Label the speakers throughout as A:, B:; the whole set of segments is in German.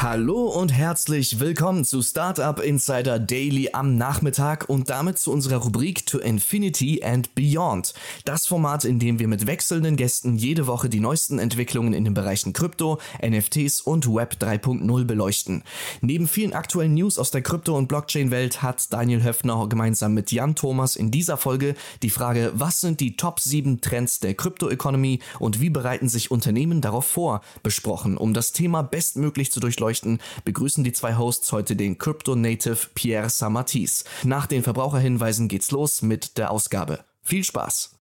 A: Hallo und herzlich willkommen zu Startup Insider Daily am Nachmittag und damit zu unserer Rubrik To Infinity and Beyond. Das Format, in dem wir mit wechselnden Gästen jede Woche die neuesten Entwicklungen in den Bereichen Krypto, NFTs und Web 3.0 beleuchten. Neben vielen aktuellen News aus der Krypto- und Blockchain-Welt hat Daniel Höfner gemeinsam mit Jan Thomas in dieser Folge die Frage, was sind die Top 7 Trends der Krypto-Economy und wie bereiten sich Unternehmen darauf vor, besprochen, um das Thema bestmöglich zu durchleuchten beleuchten, begrüßen die zwei Hosts heute den Crypto-Native Pierre Samatis. Nach den Verbraucherhinweisen geht's los mit der Ausgabe. Viel Spaß!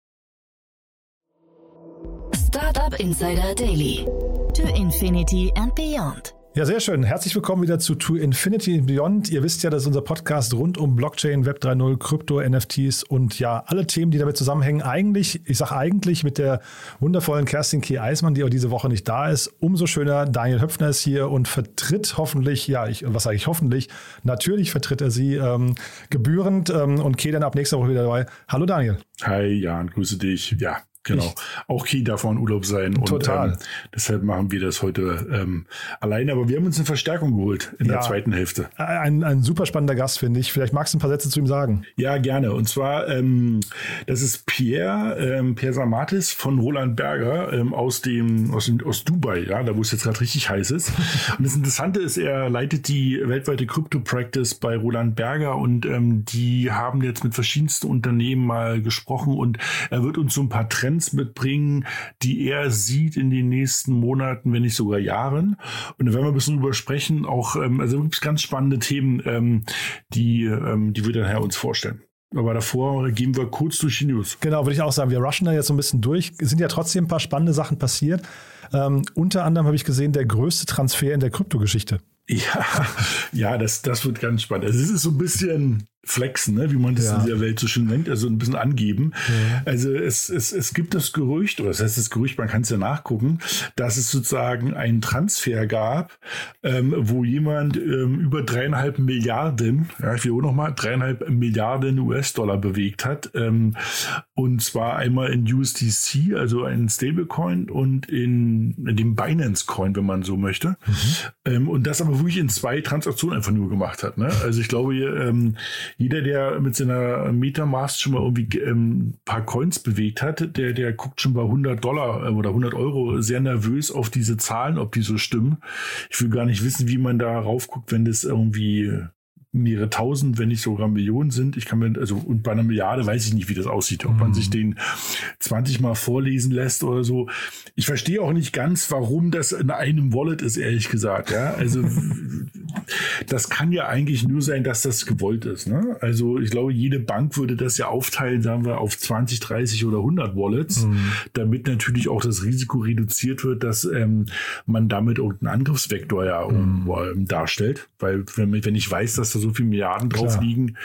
B: Startup Insider Daily. To Infinity and Beyond.
C: Ja, sehr schön. Herzlich willkommen wieder zu To Infinity Beyond. Ihr wisst ja, das ist unser Podcast rund um Blockchain, Web 3.0, Krypto, NFTs und ja, alle Themen, die damit zusammenhängen. Eigentlich, ich sage eigentlich mit der wundervollen Kerstin K. Eismann, die auch diese Woche nicht da ist. Umso schöner, Daniel Höpfner ist hier und vertritt hoffentlich, ja, ich, was sage ich hoffentlich, natürlich vertritt er sie ähm, gebührend ähm, und K. dann ab nächster Woche wieder dabei. Hallo Daniel.
D: Hi Jan, grüße dich. Ja, Genau. Auch Key darf in Urlaub sein.
C: Total.
D: Und, ähm, deshalb machen wir das heute ähm, alleine. Aber wir haben uns eine Verstärkung geholt in ja, der zweiten Hälfte.
C: Ein, ein super spannender Gast, finde ich. Vielleicht magst du ein paar Sätze zu ihm sagen.
D: Ja, gerne. Und zwar, ähm, das ist Pierre, ähm, Pierre Samatis von Roland Berger ähm, aus dem, aus, dem, aus Dubai, ja, da wo es jetzt gerade richtig heiß ist. und das Interessante ist, er leitet die weltweite Crypto Practice bei Roland Berger und ähm, die haben jetzt mit verschiedensten Unternehmen mal gesprochen und er wird uns so ein paar Trends Trends mitbringen, die er sieht in den nächsten Monaten, wenn nicht sogar Jahren. Und da werden wir ein bisschen drüber sprechen. Auch, ähm, also gibt es ganz spannende Themen, ähm, die, ähm, die wir dann Herr uns vorstellen. Aber davor gehen wir kurz durch die News.
C: Genau, würde ich auch sagen. Wir rushen da jetzt so ein bisschen durch. Es sind ja trotzdem ein paar spannende Sachen passiert. Ähm, unter anderem habe ich gesehen, der größte Transfer in der Kryptogeschichte.
D: Ja, ja, das, das wird ganz spannend. Also es ist so ein bisschen flexen, ne, wie man das ja. in der Welt so schön nennt, also ein bisschen angeben. Ja. Also es, es, es gibt das Gerücht, oder das heißt das Gerücht, man kann es ja nachgucken, dass es sozusagen einen Transfer gab, ähm, wo jemand ähm, über dreieinhalb Milliarden, ja, ich auch nochmal, dreieinhalb Milliarden US-Dollar bewegt hat. Ähm, und zwar einmal in USDC, also ein Stablecoin, und in, in dem Binance-Coin, wenn man so möchte. Mhm. Ähm, und das aber wirklich in zwei Transaktionen einfach nur gemacht hat. Ne? Also ich glaube, ähm, jeder, der mit seiner Metamask schon mal irgendwie ähm, paar Coins bewegt hat, der, der guckt schon bei 100 Dollar äh, oder 100 Euro sehr nervös auf diese Zahlen, ob die so stimmen. Ich will gar nicht wissen, wie man da raufguckt, wenn das irgendwie mehrere tausend, wenn nicht sogar Millionen sind. Ich kann mir, also, und bei einer Milliarde weiß ich nicht, wie das aussieht, ob man sich mhm. den 20 mal vorlesen lässt oder so. Ich verstehe auch nicht ganz, warum das in einem Wallet ist, ehrlich gesagt, ja. Also, das kann ja eigentlich nur sein, dass das gewollt ist, ne? Also, ich glaube, jede Bank würde das ja aufteilen, sagen wir, auf 20, 30 oder 100 Wallets, mhm. damit natürlich auch das Risiko reduziert wird, dass ähm, man damit irgendeinen Angriffsvektor ja mhm. um, darstellt. Weil, wenn, wenn ich weiß, dass da so viele Milliarden drauf Klar. liegen,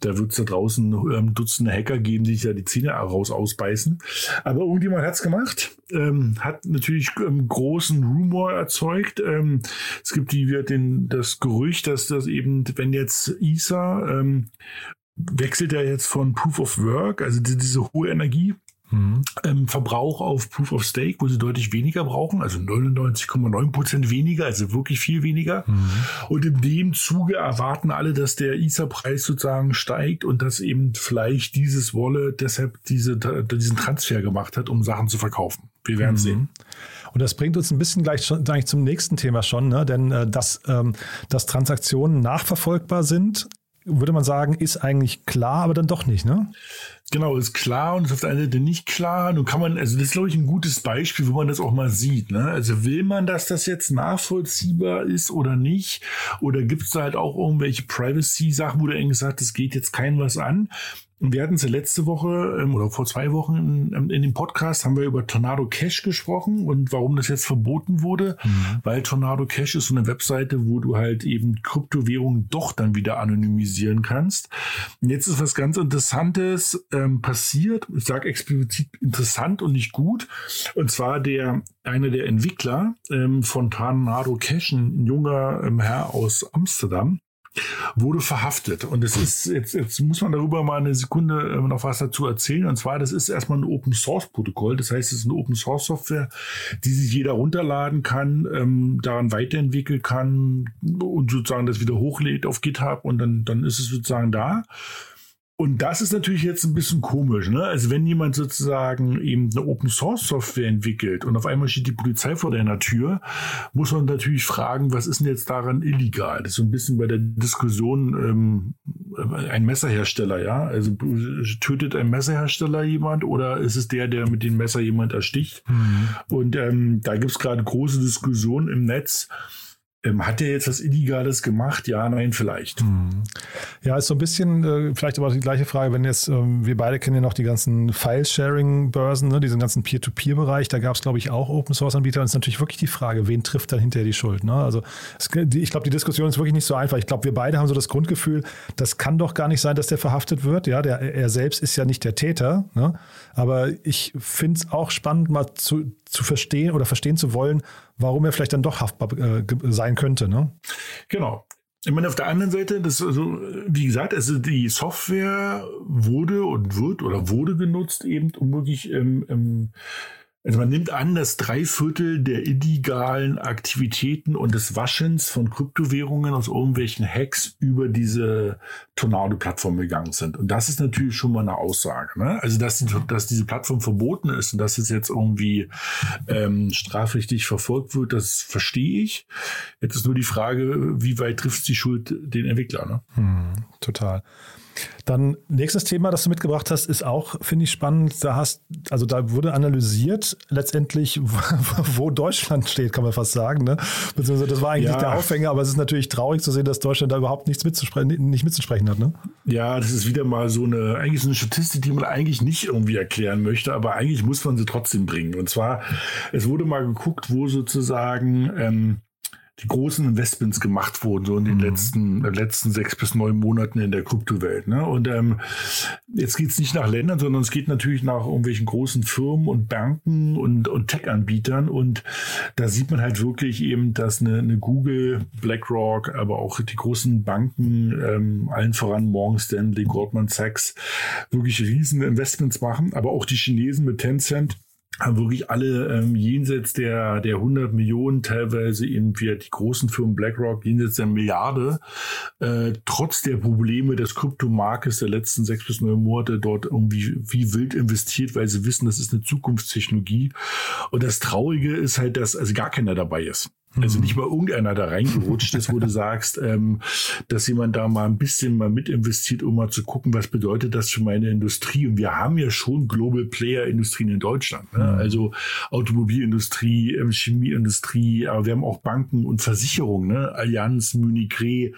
D: da wird es da draußen ähm, Dutzende Hacker geben, die sich ja die Zähne raus ausbeißen. Aber irgendjemand hat es gemacht, ähm, hat natürlich ähm, großen Rumor erzeugt. Ähm, es gibt die, den, das Gerücht, dass das eben, wenn jetzt ISA ähm, wechselt er jetzt von Proof of Work, also diese hohe Energie, Mhm. Ähm, Verbrauch auf Proof of Stake, wo sie deutlich weniger brauchen, also 99,9 Prozent weniger, also wirklich viel weniger. Mhm. Und in dem Zuge erwarten alle, dass der Ether-Preis sozusagen steigt und dass eben vielleicht dieses Wallet deshalb diese, diesen Transfer gemacht hat, um Sachen zu verkaufen. Wir werden mhm. sehen.
C: Und das bringt uns ein bisschen gleich schon, eigentlich zum nächsten Thema schon, ne? denn äh, dass, ähm, dass Transaktionen nachverfolgbar sind, würde man sagen, ist eigentlich klar, aber dann doch nicht, ne?
D: Genau, ist klar und ist auf der einen Seite nicht klar. Nun kann man, also das ist, glaube ich, ein gutes Beispiel, wo man das auch mal sieht. Ne? Also will man, dass das jetzt nachvollziehbar ist oder nicht? Oder gibt es da halt auch irgendwelche Privacy-Sachen, wo du irgendwie sagst, das geht jetzt kein was an? Wir hatten es letzte Woche ähm, oder vor zwei Wochen in, in, dem Podcast haben wir über Tornado Cash gesprochen und warum das jetzt verboten wurde, mhm. weil Tornado Cash ist so eine Webseite, wo du halt eben Kryptowährungen doch dann wieder anonymisieren kannst. Und jetzt ist was ganz Interessantes ähm, passiert. Ich sage explizit interessant und nicht gut. Und zwar der einer der Entwickler ähm, von Tornado Cash, ein junger ähm, Herr aus Amsterdam, wurde verhaftet. Und es ist, jetzt, jetzt muss man darüber mal eine Sekunde äh, noch was dazu erzählen. Und zwar, das ist erstmal ein Open Source Protokoll. Das heißt, es ist eine Open Source Software, die sich jeder runterladen kann, ähm, daran weiterentwickeln kann und sozusagen das wieder hochlädt auf GitHub und dann, dann ist es sozusagen da. Und das ist natürlich jetzt ein bisschen komisch. Ne? Also wenn jemand sozusagen eben eine Open Source Software entwickelt und auf einmal steht die Polizei vor deiner Tür, muss man natürlich fragen, was ist denn jetzt daran illegal? Das ist so ein bisschen bei der Diskussion ähm, ein Messerhersteller, ja? Also tötet ein Messerhersteller jemand oder ist es der, der mit dem Messer jemand ersticht? Mhm. Und ähm, da gibt es gerade große Diskussionen im Netz ähm, hat er jetzt was Illegales gemacht? Ja, nein, vielleicht. Hm.
C: Ja, ist so ein bisschen, äh, vielleicht aber die gleiche Frage, wenn jetzt, ähm, wir beide kennen ja noch die ganzen File-Sharing-Börsen, ne, diesen ganzen Peer-to-Peer-Bereich, da gab es, glaube ich, auch Open-Source-Anbieter. Und es ist natürlich wirklich die Frage, wen trifft dann hinterher die Schuld? Ne? Also es, ich glaube, die Diskussion ist wirklich nicht so einfach. Ich glaube, wir beide haben so das Grundgefühl, das kann doch gar nicht sein, dass der verhaftet wird. Ja, der, er selbst ist ja nicht der Täter. Ne? Aber ich finde es auch spannend, mal zu, zu verstehen oder verstehen zu wollen, warum er vielleicht dann doch haftbar äh, sein könnte. Ne?
D: Genau. Ich meine, auf der anderen Seite, das also, wie gesagt, also die Software wurde und wird oder wurde genutzt, eben um wirklich ähm, ähm, also man nimmt an, dass drei Viertel der illegalen Aktivitäten und des Waschens von Kryptowährungen aus irgendwelchen Hacks über diese Tornado-Plattform gegangen sind. Und das ist natürlich schon mal eine Aussage. Ne? Also, dass, die, dass diese Plattform verboten ist und dass es jetzt irgendwie ähm, strafrechtlich verfolgt wird, das verstehe ich. Jetzt ist nur die Frage, wie weit trifft die Schuld den Entwickler? Ne?
C: Hm, total. Dann nächstes Thema, das du mitgebracht hast, ist auch, finde ich, spannend. Da hast, also da wurde analysiert letztendlich, wo Deutschland steht, kann man fast sagen. Ne? Beziehungsweise das war eigentlich ja. der Aufhänger, aber es ist natürlich traurig zu sehen, dass Deutschland da überhaupt nichts mitzusprechen, nicht mitzusprechen hat. Ne?
D: Ja, das ist wieder mal so eine, eigentlich so eine Statistik, die man eigentlich nicht irgendwie erklären möchte, aber eigentlich muss man sie trotzdem bringen. Und zwar, es wurde mal geguckt, wo sozusagen ähm, die großen Investments gemacht wurden, so in den mhm. letzten, äh, letzten sechs bis neun Monaten in der Kryptowelt. Ne? Und ähm, jetzt geht es nicht nach Ländern, sondern es geht natürlich nach irgendwelchen großen Firmen und Banken und, und Tech-Anbietern. Und da sieht man halt wirklich eben, dass eine, eine Google, BlackRock, aber auch die großen Banken, ähm, allen voran Morgan Stanley, Goldman Sachs, wirklich riesen Investments machen. Aber auch die Chinesen mit Tencent haben wirklich alle ähm, jenseits der, der 100 Millionen, teilweise eben wie die großen Firmen BlackRock jenseits der Milliarde, äh, trotz der Probleme des Kryptomarktes der letzten sechs bis neun Monate dort irgendwie wie wild investiert, weil sie wissen, das ist eine Zukunftstechnologie. Und das Traurige ist halt, dass also gar keiner dabei ist. Also nicht mal irgendeiner da reingerutscht ist, wo du sagst, ähm, dass jemand da mal ein bisschen mal mit investiert, um mal zu gucken, was bedeutet das für meine Industrie. Und wir haben ja schon Global Player Industrien in Deutschland. Ne? Mhm. Also Automobilindustrie, ähm, Chemieindustrie, aber wir haben auch Banken und Versicherungen, ne? Allianz, Munich Re.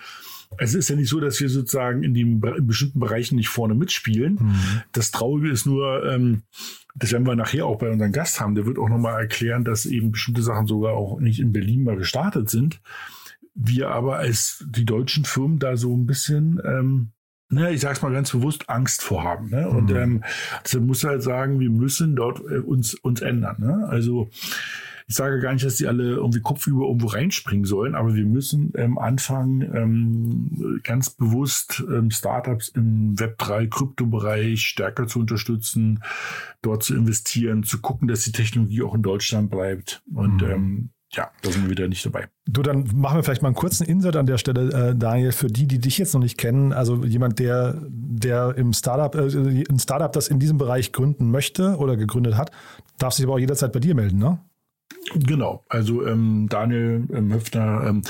D: Es ist ja nicht so, dass wir sozusagen in, den, in bestimmten Bereichen nicht vorne mitspielen. Mhm. Das Traurige ist nur, ähm, das werden wir nachher auch bei unserem Gast haben, der wird auch nochmal erklären, dass eben bestimmte Sachen sogar auch nicht in Berlin mal gestartet sind. Wir aber als die deutschen Firmen da so ein bisschen, ähm, ne, ich sag's mal ganz bewusst, Angst vorhaben. Ne? Und mhm. ähm, deshalb muss halt sagen, wir müssen dort äh, uns, uns ändern. Ne? Also ich sage gar nicht, dass die alle irgendwie kopfüber irgendwo reinspringen sollen, aber wir müssen ähm, anfangen, ähm, ganz bewusst ähm, Startups im Web3-Kryptobereich stärker zu unterstützen, dort zu investieren, zu gucken, dass die Technologie auch in Deutschland bleibt. Und mhm. ähm, ja, da sind wir wieder nicht dabei.
C: Du, dann machen wir vielleicht mal einen kurzen Insert an der Stelle, äh, Daniel, für die, die dich jetzt noch nicht kennen. Also jemand, der, der im Startup, äh, ein Startup, das in diesem Bereich gründen möchte oder gegründet hat, darf sich aber auch jederzeit bei dir melden, ne?
D: Genau, also ähm, Daniel ähm, Höfner ähm,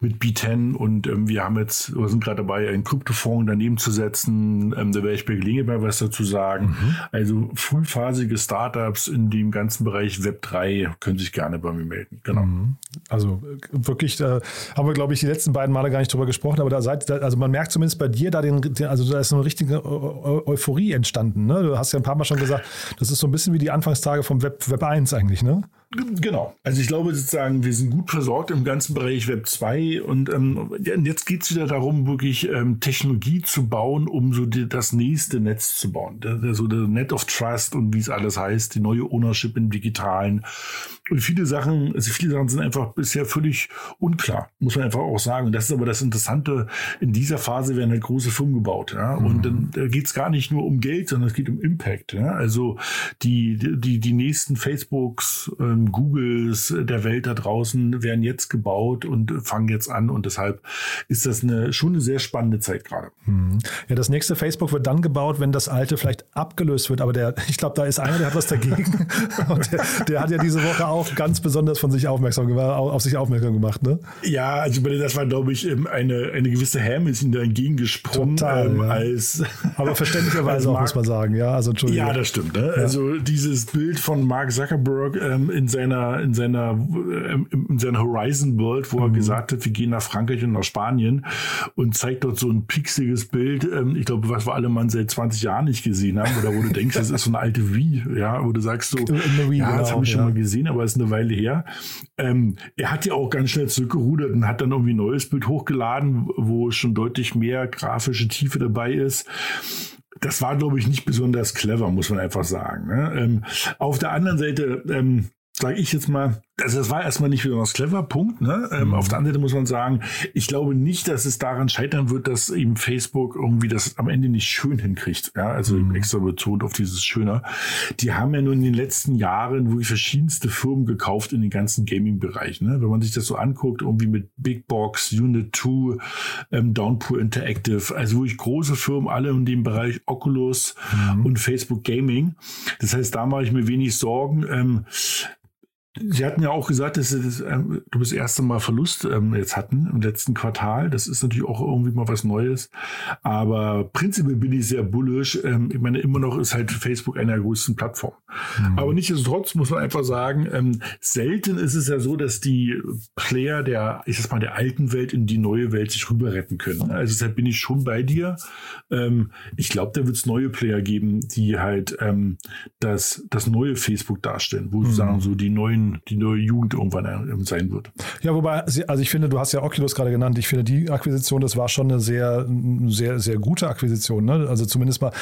D: mit B10 und ähm, wir haben jetzt, wir sind gerade dabei, einen Kryptofonds daneben zu setzen. Ähm, da werde ich bei Gelegenheit was dazu sagen. Mhm. Also frühphasige Startups in dem ganzen Bereich Web 3 können sich gerne bei mir melden. Genau. Mhm.
C: Also äh, wirklich, da haben wir, glaube ich, die letzten beiden Male gar nicht drüber gesprochen, aber da seid, also man merkt zumindest bei dir da den, also da ist eine richtige Euphorie entstanden. Ne? Du hast ja ein paar Mal schon gesagt, das ist so ein bisschen wie die Anfangstage vom Web, Web 1 eigentlich, ne?
D: Genau. Also ich glaube sozusagen, wir sind gut versorgt im ganzen Bereich Web 2 und ähm, jetzt geht es wieder darum, wirklich ähm, Technologie zu bauen, um so die, das nächste Netz zu bauen. Der, der, so der Net of Trust und wie es alles heißt, die neue Ownership im Digitalen. Und viele Sachen, also viele Sachen sind einfach bisher völlig unklar, muss man einfach auch sagen. Und das ist aber das Interessante, in dieser Phase werden halt große Firmen gebaut. Ja? Mhm. Und dann da geht es gar nicht nur um Geld, sondern es geht um Impact. Ja? Also die, die, die nächsten Facebooks, ähm, Googles der Welt da draußen werden jetzt gebaut und fangen jetzt an. Und deshalb ist das eine, schon eine sehr spannende Zeit gerade.
C: Mhm. Ja, das nächste Facebook wird dann gebaut, wenn das alte vielleicht abgelöst wird. Aber der, ich glaube, da ist einer, der hat was dagegen. und der, der hat ja diese Woche auch ganz besonders von sich aufmerksam gemacht, auf sich aufmerksam gemacht, ne?
D: Ja, also das war, glaube ich, ähm, eine, eine gewisse Ham ist ihm da entgegengesprungen. Total, ähm, ja. als,
C: Aber verständlicherweise auch, muss man sagen, ja. Also
D: Entschuldigung. Ja, das stimmt. Ne? Ja. Also dieses Bild von Mark Zuckerberg ähm, in seiner, in seiner, ähm, in seiner Horizon World, wo mhm. er gesagt hat, wir gehen nach Frankreich und nach Spanien und zeigt dort so ein pixiges Bild. Ähm, ich glaube, was wir alle mal seit 20 Jahren nicht gesehen haben, oder wo du denkst, das ist so eine alte Wie, ja, wo du sagst so, Wii, ja, das genau, habe ich schon mal gesehen, aber ist eine Weile her. Ähm, er hat ja auch ganz schnell zurückgerudert und hat dann irgendwie ein neues Bild hochgeladen, wo schon deutlich mehr grafische Tiefe dabei ist das war, glaube ich, nicht besonders clever, muss man einfach sagen. Ne? Ähm, auf der anderen Seite ähm, sage ich jetzt mal, also das war erstmal nicht besonders clever, Punkt. Ne? Ähm, mhm. Auf der anderen Seite muss man sagen, ich glaube nicht, dass es daran scheitern wird, dass eben Facebook irgendwie das am Ende nicht schön hinkriegt. Ja, also mhm. extra betont auf dieses Schöner. Die haben ja nun in den letzten Jahren wirklich verschiedenste Firmen gekauft in den ganzen Gaming-Bereich. Ne? Wenn man sich das so anguckt, irgendwie mit Big Box, Unit 2, ähm, Downpour Interactive, also wirklich große Firmen, alle in dem Bereich Oculus mhm. und Facebook Gaming. Das heißt, da mache ich mir wenig Sorgen. Ähm, Sie hatten ja auch gesagt, dass Sie das, ähm, das erste Mal Verlust ähm, jetzt hatten im letzten Quartal. Das ist natürlich auch irgendwie mal was Neues. Aber prinzipiell bin ich sehr bullisch. Ähm, ich meine, immer noch ist halt Facebook eine der größten Plattformen. Mhm. Aber nichtsdestotrotz muss man einfach sagen, ähm, selten ist es ja so, dass die Player der, ich sag mal, der alten Welt in die neue Welt sich rüber retten können. Also deshalb bin ich schon bei dir. Ähm, ich glaube, da wird es neue Player geben, die halt ähm, das, das neue Facebook darstellen, wo mhm. sozusagen so die neuen neuen, die neue Jugend irgendwann äh, sein wird.
C: Ja, wobei, also ich finde, du hast ja Oculus gerade genannt. Ich finde, die Akquisition, das war schon eine sehr, sehr, sehr gute Akquisition. Ne? Also zumindest mal,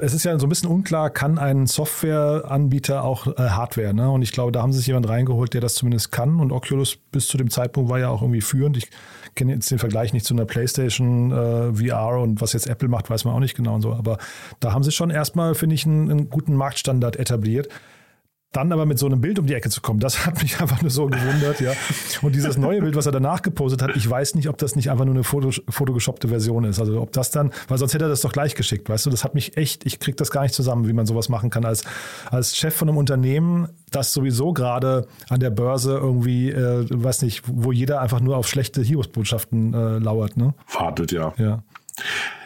C: es ist ja so ein bisschen unklar, kann ein Softwareanbieter auch äh, Hardware? Ne? Und ich glaube, da haben sie sich jemand reingeholt, der das zumindest kann. Und Oculus bis zu dem Zeitpunkt war ja auch irgendwie führend. Ich kenne jetzt den Vergleich nicht zu einer PlayStation äh, VR und was jetzt Apple macht, weiß man auch nicht genau und so. Aber da haben sie schon erstmal, finde ich, einen, einen guten Marktstandard etabliert. Dann aber mit so einem Bild um die Ecke zu kommen, das hat mich einfach nur so gewundert, ja. Und dieses neue Bild, was er danach gepostet hat, ich weiß nicht, ob das nicht einfach nur eine Foto, fotogeshoppte Version ist. Also ob das dann, weil sonst hätte er das doch gleich geschickt, weißt du, das hat mich echt, ich krieg das gar nicht zusammen, wie man sowas machen kann als, als Chef von einem Unternehmen, das sowieso gerade an der Börse irgendwie, äh, weiß nicht, wo jeder einfach nur auf schlechte Hiobsbotschaften äh, lauert, ne?
D: Wartet, ja.
C: Ja.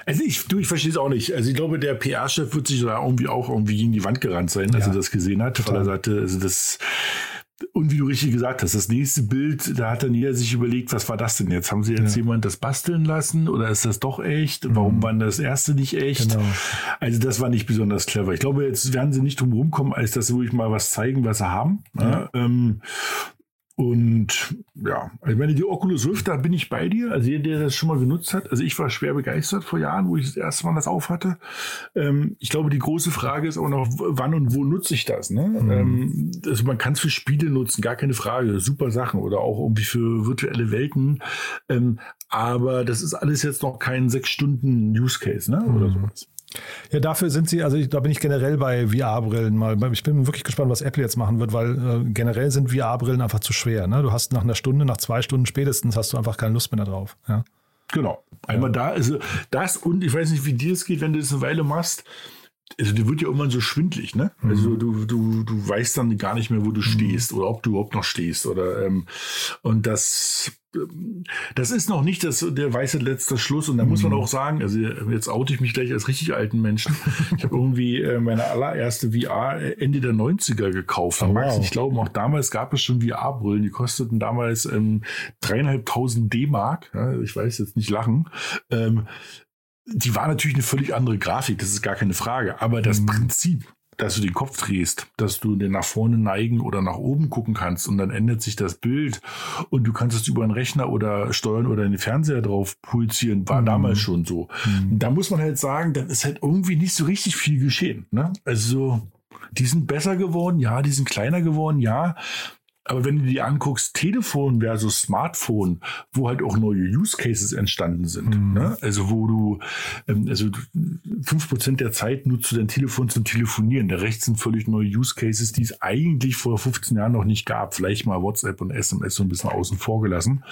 D: Also ich, du, ich verstehe es auch nicht. Also ich glaube, der PR-Chef wird sich da irgendwie auch irgendwie gegen die Wand gerannt sein, als ja, er das gesehen hat, total. weil er sagte, also das und wie du richtig gesagt hast, das nächste Bild, da hat dann jeder sich überlegt, was war das denn jetzt? Haben sie jetzt ja. jemand das basteln lassen oder ist das doch echt? Mhm. Warum war das erste nicht echt? Genau. Also das war nicht besonders clever. Ich glaube, jetzt werden sie nicht drum rumkommen, als dass sie wirklich mal was zeigen, was sie haben. Ja. Ja, ähm, und ja, ich meine, die Oculus Rift, da bin ich bei dir. Also jeder, der das schon mal genutzt hat. Also ich war schwer begeistert vor Jahren, wo ich das erste Mal das auf hatte. Ähm, ich glaube, die große Frage ist auch noch, wann und wo nutze ich das? Ne? Mhm. Ähm, also man kann es für Spiele nutzen, gar keine Frage. Super Sachen oder auch irgendwie für virtuelle Welten. Ähm, aber das ist alles jetzt noch kein sechs Stunden Use Case, ne? Oder mhm. sowas.
C: Ja, dafür sind sie, also ich, da bin ich generell bei VR-Brillen mal. Ich bin wirklich gespannt, was Apple jetzt machen wird, weil äh, generell sind VR-Brillen einfach zu schwer. Ne? Du hast nach einer Stunde, nach zwei Stunden spätestens hast du einfach keine Lust mehr drauf. Ja?
D: Genau. Einmal ja. da, also das und ich weiß nicht, wie dir es geht, wenn du das eine Weile machst also dir wird ja irgendwann so schwindlig, ne? Mhm. Also du, du, du weißt dann gar nicht mehr, wo du mhm. stehst oder ob du überhaupt noch stehst. Oder ähm, und das ähm, das ist noch nicht das, der weiße letzte Schluss. Und da muss man mhm. auch sagen, also jetzt oute ich mich gleich als richtig alten Menschen. Ich habe irgendwie äh, meine allererste VR Ende der 90er gekauft. Oh, wow. Ich glaube, auch damals gab es schon VR-Brillen, die kosteten damals ähm, dreieinhalbtausend D-Mark. Ja, ich weiß jetzt nicht lachen. Ähm, die war natürlich eine völlig andere Grafik, das ist gar keine Frage. Aber das mhm. Prinzip, dass du den Kopf drehst, dass du den nach vorne neigen oder nach oben gucken kannst und dann ändert sich das Bild und du kannst es über einen Rechner oder steuern oder den Fernseher drauf projizieren, war mhm. damals schon so. Mhm. Da muss man halt sagen, dann ist halt irgendwie nicht so richtig viel geschehen. Ne? Also die sind besser geworden, ja, die sind kleiner geworden, ja, aber wenn du dir anguckst, Telefon versus Smartphone, wo halt auch neue Use Cases entstanden sind, mhm. ne? also wo du, ähm, also fünf Prozent der Zeit nutzt du dein Telefon zum Telefonieren. Der Rest sind völlig neue Use Cases, die es eigentlich vor 15 Jahren noch nicht gab. Vielleicht mal WhatsApp und SMS so ein bisschen außen vor gelassen.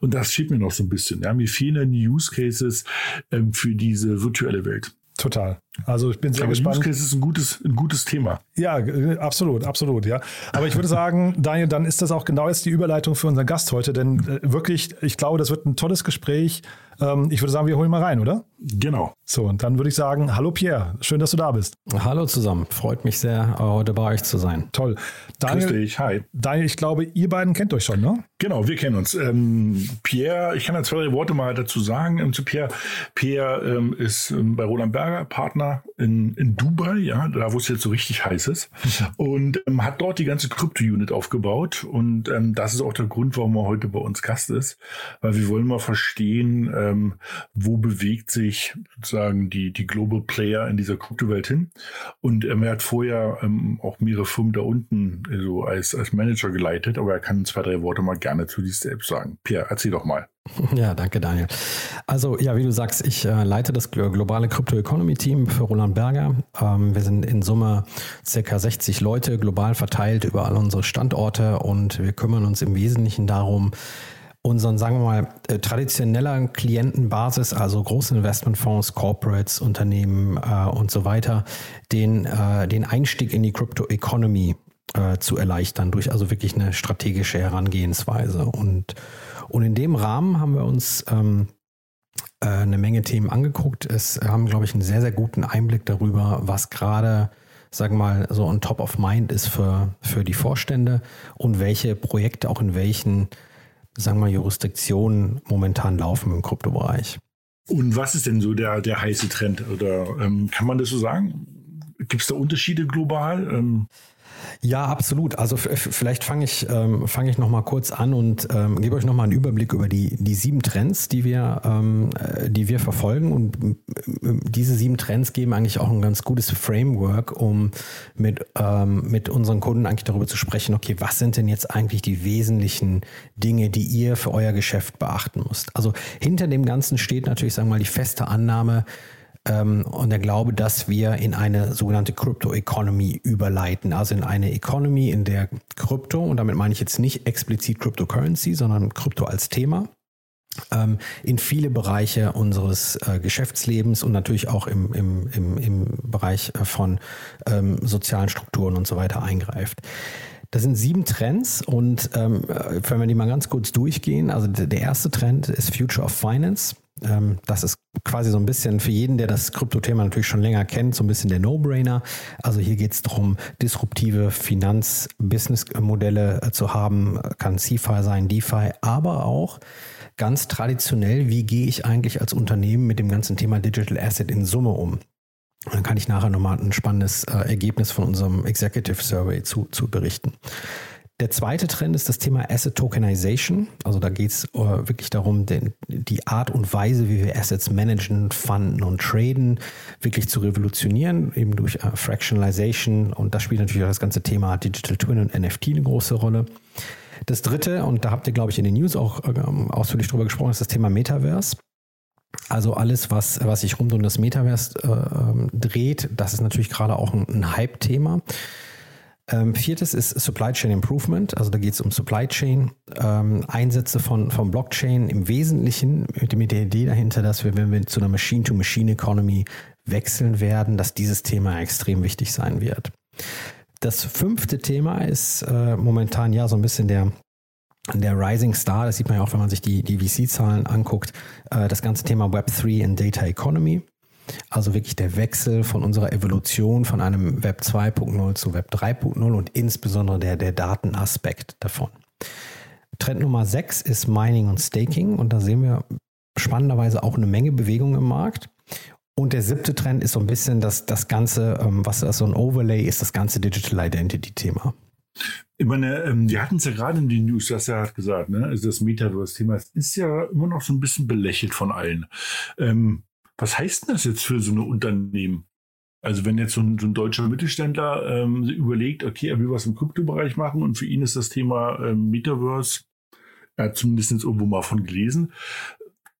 D: Und das fehlt mir noch so ein bisschen. Ja? Mir fehlen die Use Cases ähm, für diese virtuelle Welt.
C: Total. Also ich bin sehr
D: Aber
C: gespannt.
D: Use Case ist ein gutes, ein gutes Thema.
C: Ja, absolut, absolut, ja. Aber ich würde sagen, Daniel, dann ist das auch genau jetzt die Überleitung für unseren Gast heute, denn äh, wirklich, ich glaube, das wird ein tolles Gespräch. Ähm, ich würde sagen, wir holen mal rein, oder?
D: Genau.
C: So, und dann würde ich sagen, hallo Pierre, schön, dass du da bist.
E: Hallo zusammen, freut mich sehr, heute bei euch zu sein.
C: Toll. Daniel,
D: Grüß dich, hi.
C: Daniel, ich glaube, ihr beiden kennt euch schon, ne?
D: Genau, wir kennen uns. Ähm, Pierre, ich kann da zwei, drei Worte mal dazu sagen ähm, zu Pierre. Pierre ähm, ist ähm, bei Roland Berger Partner in, in Dubai, ja, da wo es jetzt so richtig heiß ist. und ähm, hat dort die ganze Krypto-Unit aufgebaut. Und ähm, das ist auch der Grund, warum er heute bei uns Gast ist. Weil wir wollen mal verstehen, ähm, wo bewegt sich sozusagen die, die Global Player in dieser Kryptowelt hin. Und ähm, er hat vorher ähm, auch mehrere Firmen da unten so also als, als Manager geleitet, aber er kann zwei, drei Worte mal gerne zu sich selbst sagen. Pierre, erzähl doch mal.
E: Ja, danke Daniel. Also ja, wie du sagst, ich äh, leite das globale Crypto Economy Team für Roland Berger. Ähm, wir sind in Summe circa 60 Leute global verteilt über all unsere Standorte und wir kümmern uns im Wesentlichen darum, unseren, sagen wir mal, äh, traditioneller Klientenbasis, also große Investmentfonds, Corporates, Unternehmen äh, und so weiter, den, äh, den Einstieg in die Crypto Economy äh, zu erleichtern, durch also wirklich eine strategische Herangehensweise. Und, und in dem Rahmen haben wir uns ähm, äh, eine Menge Themen angeguckt. Es haben, glaube ich, einen sehr, sehr guten Einblick darüber, was gerade sagen wir mal, so on top of mind ist für, für die Vorstände und welche Projekte auch in welchen, sagen wir mal, Jurisdiktionen momentan laufen im Kryptobereich.
D: Und was ist denn so der, der heiße Trend? Oder ähm, kann man das so sagen? Gibt es da Unterschiede global? Ähm
E: ja, absolut. Also vielleicht fange ich, ähm, fange ich noch kurz an und ähm, gebe euch nochmal einen Überblick über die, die sieben Trends, die wir, ähm, äh, die wir verfolgen. Und äh, diese sieben Trends geben eigentlich auch ein ganz gutes Framework, um mit, ähm, mit unseren Kunden eigentlich darüber zu sprechen, okay, was sind denn jetzt eigentlich die wesentlichen Dinge, die ihr für euer Geschäft beachten müsst? Also hinter dem Ganzen steht natürlich, sagen wir mal, die feste Annahme, und der Glaube, dass wir in eine sogenannte Crypto Economy überleiten, also in eine Economy, in der Krypto, und damit meine ich jetzt nicht explizit Cryptocurrency, sondern Krypto als Thema, ähm, in viele Bereiche unseres äh, Geschäftslebens und natürlich auch im, im, im, im Bereich äh, von ähm, sozialen Strukturen und so weiter eingreift. Das sind sieben Trends und ähm, äh, wenn wir die mal ganz kurz durchgehen, also der erste Trend ist Future of Finance. Ähm, das ist quasi so ein bisschen für jeden, der das Krypto-Thema natürlich schon länger kennt, so ein bisschen der No-Brainer. Also hier geht es darum, disruptive Finanz-Business-Modelle äh, zu haben, kann CFI sein, DeFi, aber auch ganz traditionell, wie gehe ich eigentlich als Unternehmen mit dem ganzen Thema Digital Asset in Summe um? Dann kann ich nachher nochmal ein spannendes äh, Ergebnis von unserem Executive Survey zu, zu berichten. Der zweite Trend ist das Thema Asset Tokenization. Also da geht es äh, wirklich darum, den, die Art und Weise, wie wir Assets managen, funden und traden, wirklich zu revolutionieren, eben durch äh, Fractionalization. Und da spielt natürlich auch das ganze Thema Digital Twin und NFT eine große Rolle. Das dritte, und da habt ihr, glaube ich, in den News auch ähm, ausführlich drüber gesprochen, ist das Thema Metaverse. Also alles, was, was sich rund um das Metaverse äh, ähm, dreht, das ist natürlich gerade auch ein, ein Hype-Thema. Ähm, viertes ist Supply Chain Improvement, also da geht es um Supply Chain, ähm, Einsätze von, von Blockchain im Wesentlichen mit, mit der Idee dahinter, dass wir, wenn wir zu einer Machine-to-Machine-Economy wechseln werden, dass dieses Thema extrem wichtig sein wird. Das fünfte Thema ist äh, momentan ja so ein bisschen der, der Rising Star, das sieht man ja auch, wenn man sich die, die VC-Zahlen anguckt, äh, das ganze Thema Web3 und Data Economy. Also wirklich der Wechsel von unserer Evolution von einem Web 2.0 zu Web 3.0 und insbesondere der, der Datenaspekt davon. Trend Nummer 6 ist Mining und Staking und da sehen wir spannenderweise auch eine Menge Bewegung im Markt. Und der siebte Trend ist so ein bisschen das, das Ganze, ähm, was so ein Overlay ist, das ganze Digital Identity-Thema.
D: Ich meine, ähm, wir hatten es ja gerade in den News, das ja hat gesagt, ne? Also das Metaverse-Thema ist ja immer noch so ein bisschen belächelt von allen. Ähm, was heißt denn das jetzt für so ein Unternehmen? Also wenn jetzt so ein, so ein deutscher Mittelständler ähm, überlegt, okay, er will was im Kryptobereich machen und für ihn ist das Thema ähm, Metaverse, er hat zumindest irgendwo mal von gelesen.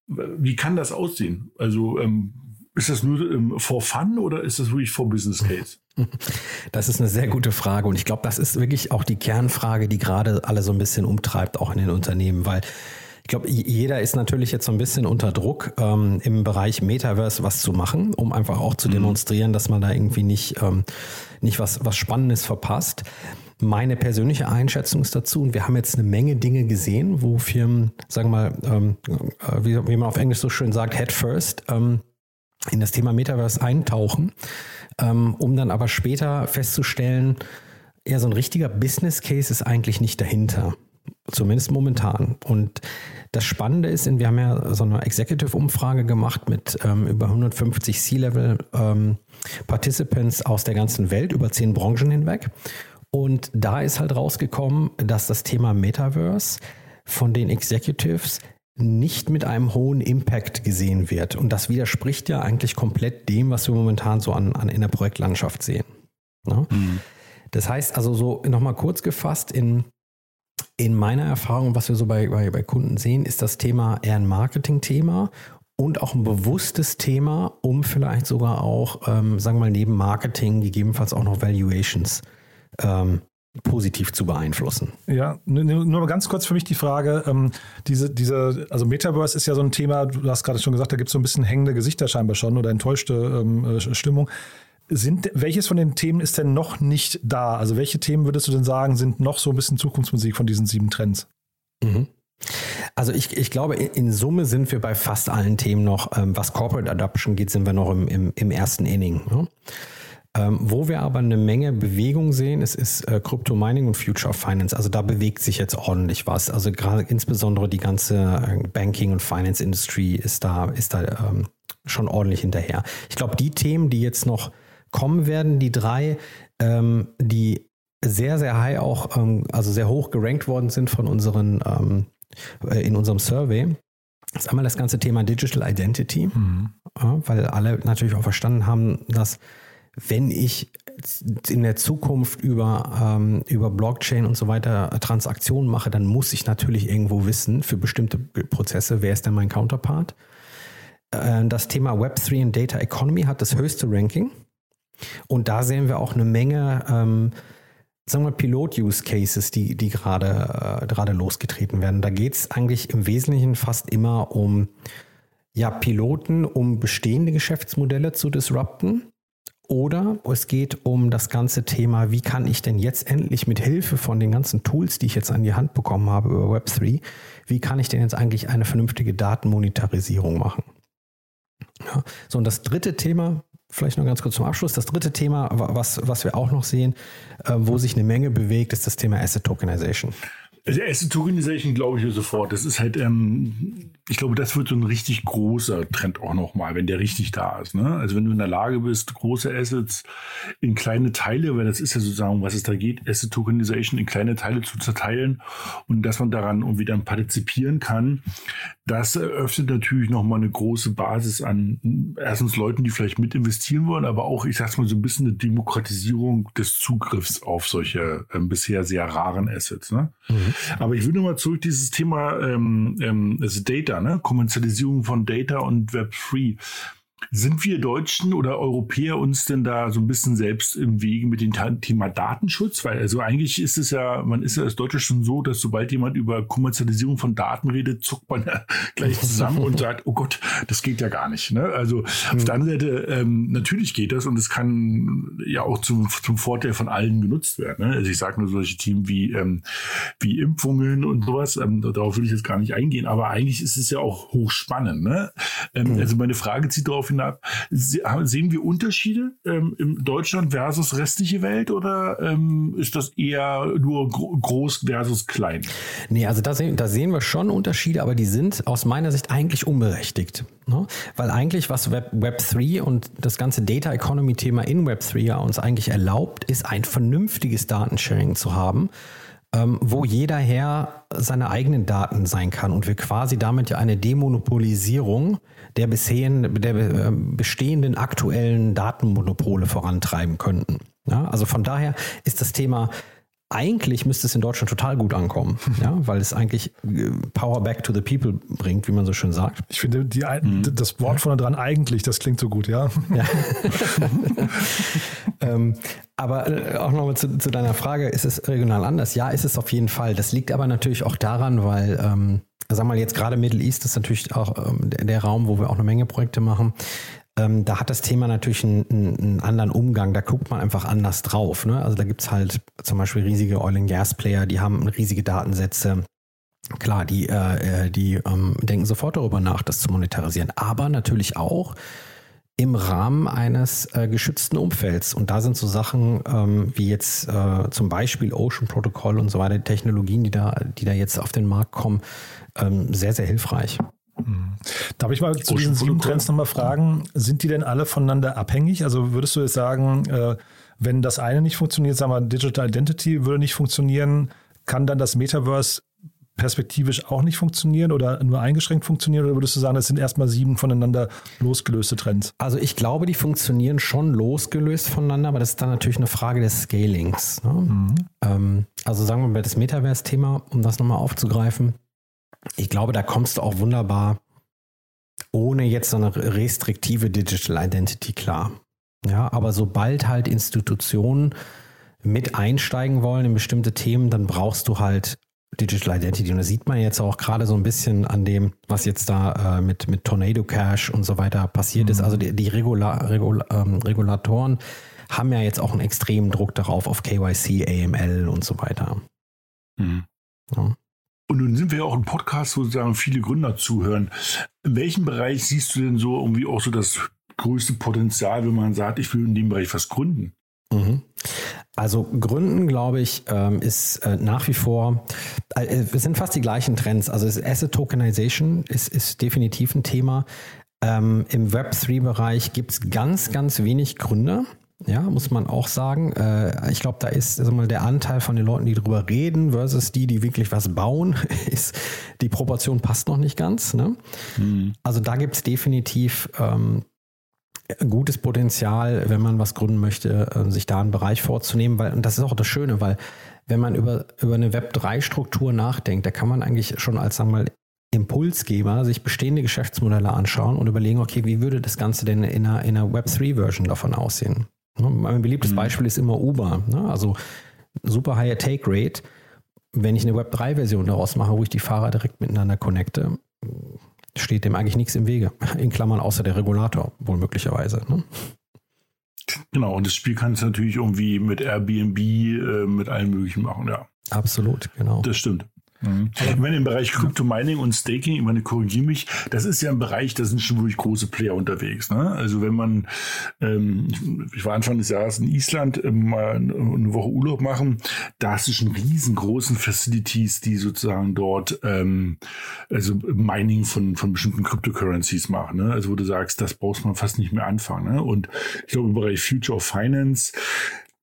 D: Wie kann das aussehen? Also ähm, ist das nur ähm, for fun oder ist das wirklich for business case?
E: Das ist eine sehr gute Frage und ich glaube, das ist wirklich auch die Kernfrage, die gerade alle so ein bisschen umtreibt, auch in den Unternehmen, weil ich glaube, jeder ist natürlich jetzt so ein bisschen unter Druck, ähm, im Bereich Metaverse was zu machen, um einfach auch zu mhm. demonstrieren, dass man da irgendwie nicht, ähm, nicht was, was Spannendes verpasst. Meine persönliche Einschätzung ist dazu, und wir haben jetzt eine Menge Dinge gesehen, wo Firmen, sagen wir mal, ähm, äh, wie, wie, man auf Englisch so schön sagt, head first, ähm, in das Thema Metaverse eintauchen, ähm, um dann aber später festzustellen, ja, so ein richtiger Business Case ist eigentlich nicht dahinter. Zumindest momentan. Und das Spannende ist, wir haben ja so eine Executive-Umfrage gemacht mit ähm, über 150 C-Level-Participants ähm, aus der ganzen Welt, über zehn Branchen hinweg. Und da ist halt rausgekommen, dass das Thema Metaverse von den Executives nicht mit einem hohen Impact gesehen wird. Und das widerspricht ja eigentlich komplett dem, was wir momentan so an, an in der Projektlandschaft sehen. Ne? Mhm. Das heißt also so nochmal kurz gefasst in in meiner Erfahrung, was wir so bei, bei, bei Kunden sehen, ist das Thema eher ein Marketing-Thema und auch ein bewusstes Thema, um vielleicht sogar auch, ähm, sagen wir mal, neben Marketing gegebenenfalls auch noch Valuations ähm, positiv zu beeinflussen.
C: Ja, nur mal ganz kurz für mich die Frage, ähm, diese, diese, also Metaverse ist ja so ein Thema, du hast gerade schon gesagt, da gibt es so ein bisschen hängende Gesichter scheinbar schon oder enttäuschte ähm, äh, Stimmung. Sind, welches von den Themen ist denn noch nicht da? Also welche Themen würdest du denn sagen, sind noch so ein bisschen Zukunftsmusik von diesen sieben Trends?
E: Mhm. Also ich, ich glaube, in Summe sind wir bei fast allen Themen noch, ähm, was Corporate Adoption geht, sind wir noch im, im, im ersten Inning. Ne? Ähm, wo wir aber eine Menge Bewegung sehen, ist, ist äh, Crypto Mining und Future Finance. Also da bewegt sich jetzt ordentlich was. Also gerade insbesondere die ganze äh, Banking und Finance Industry ist da, ist da ähm, schon ordentlich hinterher. Ich glaube, die Themen, die jetzt noch kommen werden, die drei, ähm, die sehr, sehr high auch, ähm, also sehr hoch gerankt worden sind von unseren, ähm, äh, in unserem Survey. Das ist einmal das ganze Thema Digital Identity, mhm. ja, weil alle natürlich auch verstanden haben, dass wenn ich in der Zukunft über, ähm, über Blockchain und so weiter Transaktionen mache, dann muss ich natürlich irgendwo wissen, für bestimmte Prozesse, wer ist denn mein Counterpart. Äh, das Thema Web3 und Data Economy hat das höchste Ranking. Und da sehen wir auch eine Menge, ähm, sagen wir Pilot-Use-Cases, die, die gerade, äh, gerade losgetreten werden. Da geht es eigentlich im Wesentlichen fast immer um ja, Piloten, um bestehende Geschäftsmodelle zu disrupten. Oder es geht um das ganze Thema, wie kann ich denn jetzt endlich mit Hilfe von den ganzen Tools, die ich jetzt an die Hand bekommen habe über Web3, wie kann ich denn jetzt eigentlich eine vernünftige Datenmonetarisierung machen? Ja. So, und das dritte Thema, vielleicht noch ganz kurz zum Abschluss. Das dritte Thema, was, was wir auch noch sehen, äh, wo sich eine Menge bewegt, ist das Thema Asset Tokenization.
D: Also Asset Tokenization glaube ich sofort. Das ist halt, ähm, ich glaube, das wird so ein richtig großer Trend auch nochmal, wenn der richtig da ist. Ne? Also wenn du in der Lage bist, große Assets in kleine Teile, weil das ist ja sozusagen, was es da geht, Asset Tokenization in kleine Teile zu zerteilen und dass man daran irgendwie dann partizipieren kann, das eröffnet natürlich nochmal eine große Basis an erstens Leuten, die vielleicht mit investieren wollen, aber auch, ich sag's mal, so ein bisschen eine Demokratisierung des Zugriffs auf solche ähm, bisher sehr raren Assets. Ne? Mhm. Aber ich will nochmal zurück dieses Thema ähm, ähm, also Data, ne? Kommerzialisierung von Data und Web3. Sind wir Deutschen oder Europäer uns denn da so ein bisschen selbst im Wege mit dem Thema Datenschutz? Weil also eigentlich ist es ja, man ist ja als Deutsche schon so, dass sobald jemand über Kommerzialisierung von Daten redet, zuckt man ja gleich zusammen und sagt, oh Gott, das geht ja gar nicht. Ne? Also auf der anderen Seite, ähm, natürlich geht das und es kann ja auch zum, zum Vorteil von allen genutzt werden. Ne? Also ich sage nur solche Themen wie, ähm, wie Impfungen und sowas, ähm, darauf will ich jetzt gar nicht eingehen, aber eigentlich ist es ja auch hochspannend. Ne? Ähm, mhm. Also meine Frage zieht darauf hinab, sehen wir Unterschiede ähm, in Deutschland versus restliche Welt oder ähm, ist das eher nur gro groß versus klein?
E: Nee, also da sehen, da sehen wir schon Unterschiede, aber die sind aus meiner Sicht eigentlich unberechtigt. Ne? Weil eigentlich, was Web, Web 3 und das ganze Data Economy Thema in Web 3 ja uns eigentlich erlaubt, ist ein vernünftiges Datensharing zu haben ähm, wo jeder Herr seine eigenen Daten sein kann und wir quasi damit ja eine Demonopolisierung der, bisher, der äh, bestehenden aktuellen Datenmonopole vorantreiben könnten. Ja, also von daher ist das Thema eigentlich müsste es in Deutschland total gut ankommen, ja, weil es eigentlich äh, Power back to the people bringt, wie man so schön sagt.
C: Ich finde die, mhm. das Wort vorne dran eigentlich, das klingt so gut, ja. ja.
E: ähm, aber äh, auch nochmal zu, zu, deiner Frage, ist es regional anders? Ja, ist es auf jeden Fall. Das liegt aber natürlich auch daran, weil, ähm, sag mal, jetzt gerade Middle East ist natürlich auch ähm, der, Raum, wo wir auch eine Menge Projekte machen. Ähm, da hat das Thema natürlich einen, einen, anderen Umgang. Da guckt man einfach anders drauf. Ne? Also da gibt's halt zum Beispiel riesige Oil and Gas Player, die haben riesige Datensätze. Klar, die, äh, äh, die ähm, denken sofort darüber nach, das zu monetarisieren. Aber natürlich auch im Rahmen eines äh, geschützten Umfelds. Und da sind so Sachen ähm, wie jetzt äh, zum Beispiel Ocean Protocol und so weiter, Technologien, die da, die da jetzt auf den Markt kommen, ähm, sehr, sehr hilfreich.
C: Darf ich mal zu diesen sieben Trends nochmal fragen, sind die denn alle voneinander abhängig? Also würdest du jetzt sagen, äh, wenn das eine nicht funktioniert, sagen wir Digital Identity würde nicht funktionieren, kann dann das Metaverse perspektivisch auch nicht funktionieren oder nur eingeschränkt funktionieren? Oder würdest du sagen, das sind erstmal sieben voneinander losgelöste Trends?
E: Also ich glaube, die funktionieren schon losgelöst voneinander, aber das ist dann natürlich eine Frage des Scalings. Ne? Mhm. Ähm, also sagen wir mal das Metaverse-Thema, um das nochmal aufzugreifen ich glaube, da kommst du auch wunderbar ohne jetzt so eine restriktive Digital Identity klar. Ja, aber sobald halt Institutionen mit einsteigen wollen in bestimmte Themen, dann brauchst du halt Digital Identity. Und das sieht man jetzt auch gerade so ein bisschen an dem, was jetzt da äh, mit, mit Tornado Cash und so weiter passiert mhm. ist. Also die, die Regula Regula ähm, Regulatoren haben ja jetzt auch einen extremen Druck darauf auf KYC, AML und so weiter. Mhm.
D: Ja. Und nun sind wir ja auch ein Podcast, wo sozusagen viele Gründer zuhören. In welchem Bereich siehst du denn so irgendwie auch so das größte Potenzial, wenn man sagt, ich will in dem Bereich was gründen? Mhm.
E: Also Gründen, glaube ich, ähm, ist äh, nach wie vor, äh, es sind fast die gleichen Trends. Also Asset Tokenization ist, ist definitiv ein Thema. Ähm, Im Web3-Bereich gibt es ganz, ganz wenig Gründer. Ja, muss man auch sagen. Äh, ich glaube, da ist also mal der Anteil von den Leuten, die drüber reden, versus die, die wirklich was bauen, ist die Proportion passt noch nicht ganz. Ne? Mhm. Also da gibt es definitiv ähm, gutes Potenzial, wenn man was gründen möchte, äh, sich da einen Bereich vorzunehmen, weil, und das ist auch das Schöne, weil wenn man über, über eine Web3-Struktur nachdenkt, da kann man eigentlich schon als, sagen wir mal, Impulsgeber sich bestehende Geschäftsmodelle anschauen und überlegen, okay, wie würde das Ganze denn in einer, in einer Web3-Version davon aussehen? Ne, mein beliebtes mhm. Beispiel ist immer Uber. Ne? Also super high Take Rate. Wenn ich eine Web 3-Version daraus mache, wo ich die Fahrer direkt miteinander connecte, steht dem eigentlich nichts im Wege. In Klammern außer der Regulator, wohl möglicherweise. Ne?
D: Genau, und das Spiel kann es natürlich irgendwie mit Airbnb, äh, mit allem Möglichen machen, ja.
E: Absolut, genau.
D: Das stimmt. Mhm. Ich meine, im Bereich Crypto Mining und Staking, ich meine, korrigiere mich, das ist ja ein Bereich, da sind schon wirklich große Player unterwegs. Ne? Also wenn man, ähm, ich war Anfang des Jahres in Island, ähm, mal eine Woche Urlaub machen, da hast du schon riesengroßen Facilities, die sozusagen dort ähm, also Mining von, von bestimmten Cryptocurrencies machen. Ne? Also wo du sagst, das brauchst man fast nicht mehr anfangen. Ne? Und ich glaube, im Bereich Future of Finance,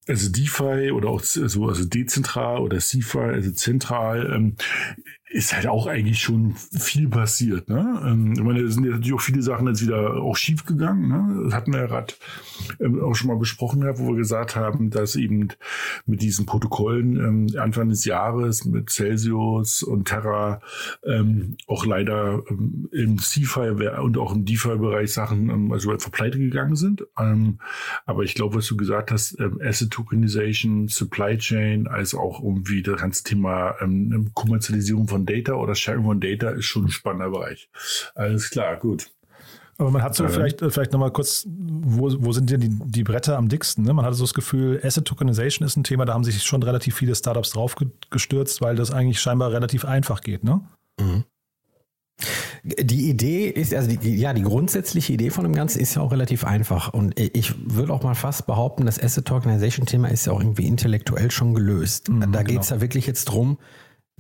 D: also DeFi oder auch so also dezentral oder CeFi, also zentral, ähm, ist halt auch eigentlich schon viel passiert. Ne? Ähm, ich meine, es sind natürlich auch viele Sachen jetzt wieder auch schief gegangen. Ne? Das hatten wir ja gerade ähm, auch schon mal besprochen, wo wir gesagt haben, dass eben mit diesen Protokollen ähm, Anfang des Jahres mit Celsius und Terra ähm, auch leider ähm, im CFI und auch im DeFi-Bereich Sachen also verpleite gegangen sind. Aber ich glaube, was du gesagt hast, Asset Tokenization, Supply Chain, als auch irgendwie das ganze Thema Kommerzialisierung von Data oder Sharing von Data ist schon ein spannender Bereich. Alles klar, gut.
C: Aber man hat so ähm, vielleicht, äh, vielleicht nochmal kurz, wo, wo sind denn die, die Bretter am dicksten? Ne? Man hatte so das Gefühl, Asset Tokenization ist ein Thema, da haben sich schon relativ viele Startups drauf gestürzt, weil das eigentlich scheinbar relativ einfach geht, ne? Mhm.
E: Die Idee ist, also die, ja, die grundsätzliche Idee von dem Ganzen ist ja auch relativ einfach. Und ich würde auch mal fast behaupten, das Asset Tokenization Thema ist ja auch irgendwie intellektuell schon gelöst. Mhm, da geht es genau. ja wirklich jetzt drum,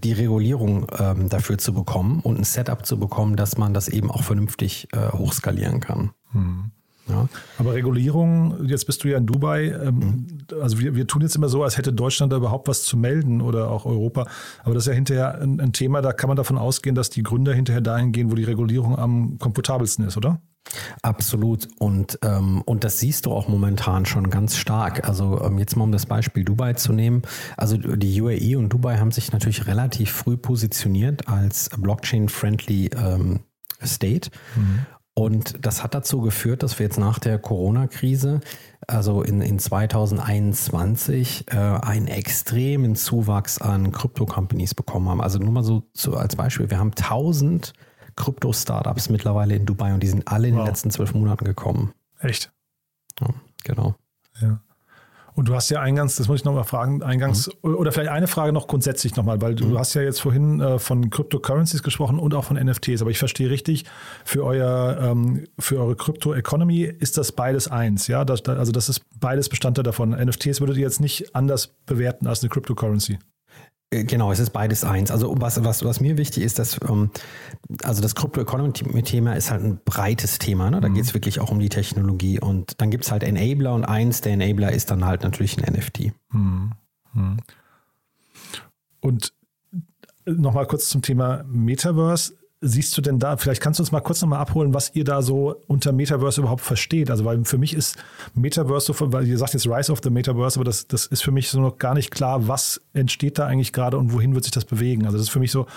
E: die Regulierung ähm, dafür zu bekommen und ein Setup zu bekommen, dass man das eben auch vernünftig äh, hochskalieren kann.
C: Hm. Ja. Aber Regulierung, jetzt bist du ja in Dubai, ähm, mhm. also wir, wir tun jetzt immer so, als hätte Deutschland da überhaupt was zu melden oder auch Europa. Aber das ist ja hinterher ein, ein Thema, da kann man davon ausgehen, dass die Gründer hinterher dahin gehen, wo die Regulierung am komfortabelsten ist, oder?
E: Absolut. Und, ähm, und das siehst du auch momentan schon ganz stark. Also ähm, jetzt mal um das Beispiel Dubai zu nehmen. Also die UAE und Dubai haben sich natürlich relativ früh positioniert als Blockchain-friendly ähm, State. Mhm. Und das hat dazu geführt, dass wir jetzt nach der Corona-Krise, also in, in 2021, äh, einen extremen Zuwachs an Krypto-Companies bekommen haben. Also nur mal so, so als Beispiel, wir haben 1000 Krypto-Startups mittlerweile in Dubai und die sind alle in wow. den letzten zwölf Monaten gekommen.
C: Echt?
E: Ja, genau.
C: Ja. Und du hast ja eingangs, das muss ich nochmal fragen, eingangs, mhm. oder vielleicht eine Frage noch grundsätzlich nochmal, weil du, mhm. hast ja jetzt vorhin äh, von Cryptocurrencies gesprochen und auch von NFTs, aber ich verstehe richtig, für euer, ähm, für eure Crypto-Economy ist das beides eins, ja? Das, also das ist beides Bestandteil davon. NFTs würdet ihr jetzt nicht anders bewerten als eine Cryptocurrency.
E: Äh, genau, es ist beides eins. Also was, was, was mir wichtig ist, dass ähm, also das Crypto-Economy-Thema ist halt ein breites Thema. Ne? Da mhm. geht es wirklich auch um die Technologie. Und dann gibt es halt Enabler und eins der Enabler ist dann halt natürlich ein NFT. Mhm.
C: Mhm. Und nochmal kurz zum Thema Metaverse siehst du denn da, vielleicht kannst du uns mal kurz nochmal abholen, was ihr da so unter Metaverse überhaupt versteht? Also, weil für mich ist Metaverse so, weil ihr sagt jetzt Rise of the Metaverse, aber das, das ist für mich so noch gar nicht klar, was entsteht da eigentlich gerade und wohin wird sich das bewegen? Also, das ist für mich so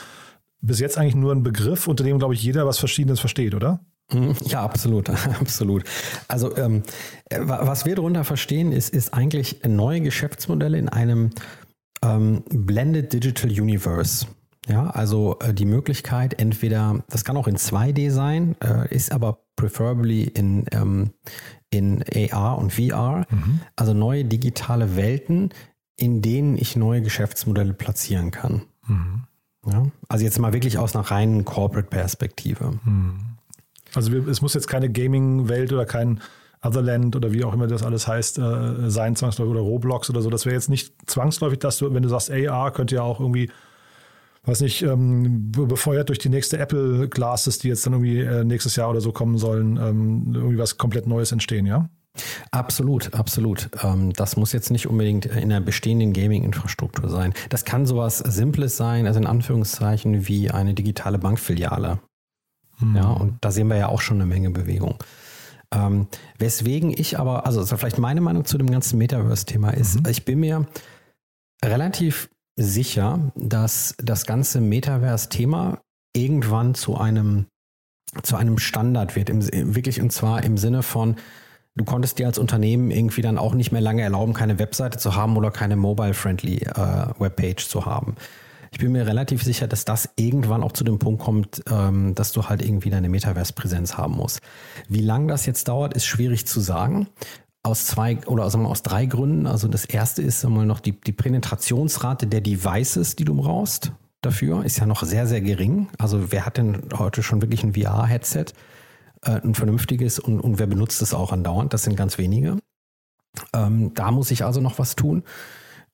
C: bis jetzt eigentlich nur ein Begriff, unter dem, glaube ich, jeder was Verschiedenes versteht, oder?
E: Mhm. Ja, absolut, absolut. Also ähm, was wir darunter verstehen, ist, ist eigentlich neue Geschäftsmodelle in einem ähm, Blended Digital Universe. Ja, also äh, die Möglichkeit, entweder, das kann auch in 2D sein, äh, ist aber preferably in, ähm, in AR und VR, mhm. also neue digitale Welten, in denen ich neue Geschäftsmodelle platzieren kann. Mhm. Ja, also jetzt mal wirklich aus einer reinen Corporate-Perspektive. Mhm.
C: Also es muss jetzt keine Gaming-Welt oder kein Otherland oder wie auch immer das alles heißt, äh, sein, zwangsläufig oder Roblox oder so. Das wäre jetzt nicht zwangsläufig, dass du, wenn du sagst AR, könnte ja auch irgendwie weiß nicht, ähm, befeuert durch die nächste Apple Glasses, die jetzt dann irgendwie äh, nächstes Jahr oder so kommen sollen, ähm, irgendwie was komplett Neues entstehen, ja?
E: Absolut, absolut. Ähm, das muss jetzt nicht unbedingt in der bestehenden Gaming-Infrastruktur sein. Das kann sowas Simples sein, also in Anführungszeichen wie eine digitale Bankfiliale. Hm. Ja, und da sehen wir ja auch schon eine Menge Bewegung. Ähm, weswegen ich aber, also vielleicht meine Meinung zu dem ganzen Metaverse-Thema ist, mhm. ich bin mir relativ sicher, dass das ganze Metaverse-Thema irgendwann zu einem, zu einem Standard wird. Im, wirklich und zwar im Sinne von, du konntest dir als Unternehmen irgendwie dann auch nicht mehr lange erlauben, keine Webseite zu haben oder keine mobile-friendly äh, Webpage zu haben. Ich bin mir relativ sicher, dass das irgendwann auch zu dem Punkt kommt, ähm, dass du halt irgendwie deine Metaverse-Präsenz haben musst. Wie lange das jetzt dauert, ist schwierig zu sagen aus zwei oder also aus drei Gründen. Also das erste ist einmal noch die, die Penetrationsrate der Devices, die du brauchst dafür, ist ja noch sehr, sehr gering. Also wer hat denn heute schon wirklich ein VR-Headset, äh, ein vernünftiges und, und wer benutzt es auch andauernd? Das sind ganz wenige. Ähm, da muss ich also noch was tun.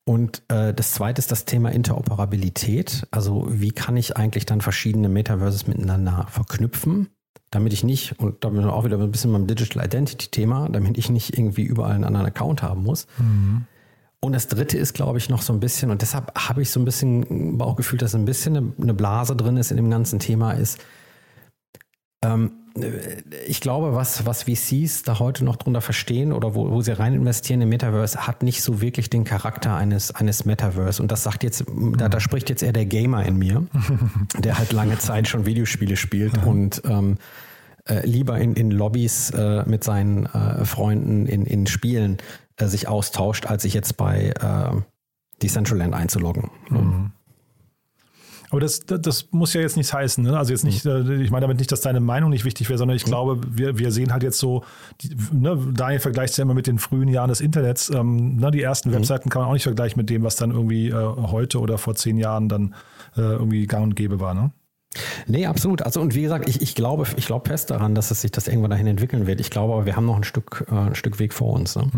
E: Und äh, das zweite ist das Thema Interoperabilität. Also wie kann ich eigentlich dann verschiedene Metaverses miteinander verknüpfen? Damit ich nicht, und da bin ich auch wieder ein bisschen beim Digital Identity Thema, damit ich nicht irgendwie überall einen anderen Account haben muss. Mhm. und das dritte ist, glaube ich, noch so ein bisschen, und deshalb habe ich so ein bisschen Bauchgefühl, dass ein bisschen eine, Blase drin ist in dem ganzen Thema, ist, ich glaube, was, was VCs da heute noch drunter verstehen oder wo, wo sie rein investieren im Metaverse, hat nicht so wirklich den Charakter eines, eines Metaverse. Und das sagt jetzt, da, da spricht jetzt eher der Gamer in mir, der halt lange Zeit schon Videospiele spielt und ähm, äh, lieber in, in Lobbys äh, mit seinen äh, Freunden in, in Spielen äh, sich austauscht, als sich jetzt bei äh, Decentraland einzuloggen. Mhm.
C: Aber das, das, das, muss ja jetzt nichts heißen. Ne? Also jetzt nicht, mhm. ich meine damit nicht, dass deine Meinung nicht wichtig wäre, sondern ich mhm. glaube, wir, wir sehen halt jetzt so, die, ne, Daniel vergleicht ja immer mit den frühen Jahren des Internets. Ähm, ne, die ersten mhm. Webseiten kann man auch nicht vergleichen mit dem, was dann irgendwie äh, heute oder vor zehn Jahren dann äh, irgendwie gang und gäbe war. Ne?
E: Nee, absolut. Also und wie gesagt, ich, ich glaube, ich glaube fest daran, dass es sich das irgendwann dahin entwickeln wird. Ich glaube aber, wir haben noch ein Stück, äh, ein Stück Weg vor uns. Ne?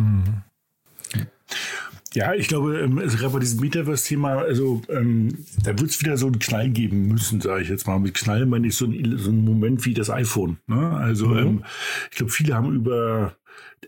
D: Ja, ich glaube, ähm, also gerade bei diesem Metaverse-Thema, also ähm, da wird es wieder so einen Knall geben müssen, sage ich jetzt mal. Mit Knall meine ich so, ein, so einen Moment wie das iPhone. Ne? Also mhm. ähm, ich glaube, viele haben über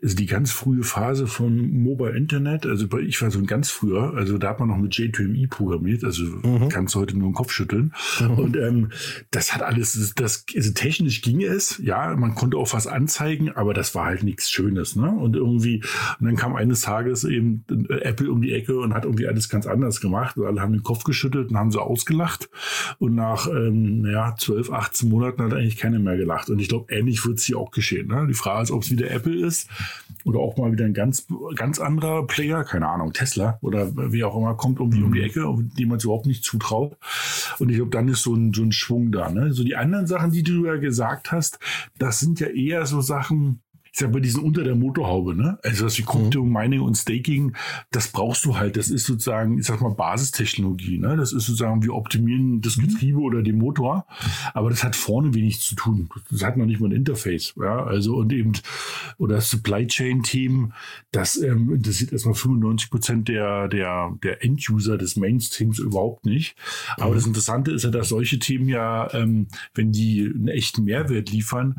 D: also die ganz frühe Phase von Mobile Internet, also ich war so ein ganz früher, also da hat man noch mit J2ME programmiert, also mhm. kannst du heute nur den Kopf schütteln. Mhm. Und ähm, das hat alles, das, also technisch ging es, ja, man konnte auch was anzeigen, aber das war halt nichts Schönes, ne? Und irgendwie, und dann kam eines Tages eben Apple um die Ecke und hat irgendwie alles ganz anders gemacht. Und alle haben den Kopf geschüttelt und haben so ausgelacht. Und nach ähm, ja, 12, 18 Monaten hat eigentlich keiner mehr gelacht. Und ich glaube, ähnlich wird es hier auch geschehen. Ne? Die Frage ist, ob es wieder Apple ist oder auch mal wieder ein ganz, ganz anderer Player, keine Ahnung, Tesla oder wie auch immer, kommt irgendwie um die Ecke, dem man es überhaupt nicht zutraut. Und ich glaube, dann ist so ein, so ein Schwung da. Ne? So die anderen Sachen, die du ja gesagt hast, das sind ja eher so Sachen, sag mal, diesen unter der Motorhaube, ne? Also was wie Krypto, mhm. Mining und Staking, das brauchst du halt. Das ist sozusagen, ich sag mal, Basistechnologie, ne? Das ist sozusagen, wir optimieren das mhm. Getriebe mhm. oder den Motor, aber das hat vorne wenig zu tun. Das hat noch nicht mal ein Interface, ja? Also und eben, oder Supply Chain Themen, das ähm, interessiert erstmal 95 Prozent der, der, der End-User des Mainstreams überhaupt nicht. Aber mhm. das Interessante ist ja, dass solche Themen ja, ähm, wenn die einen echten Mehrwert liefern,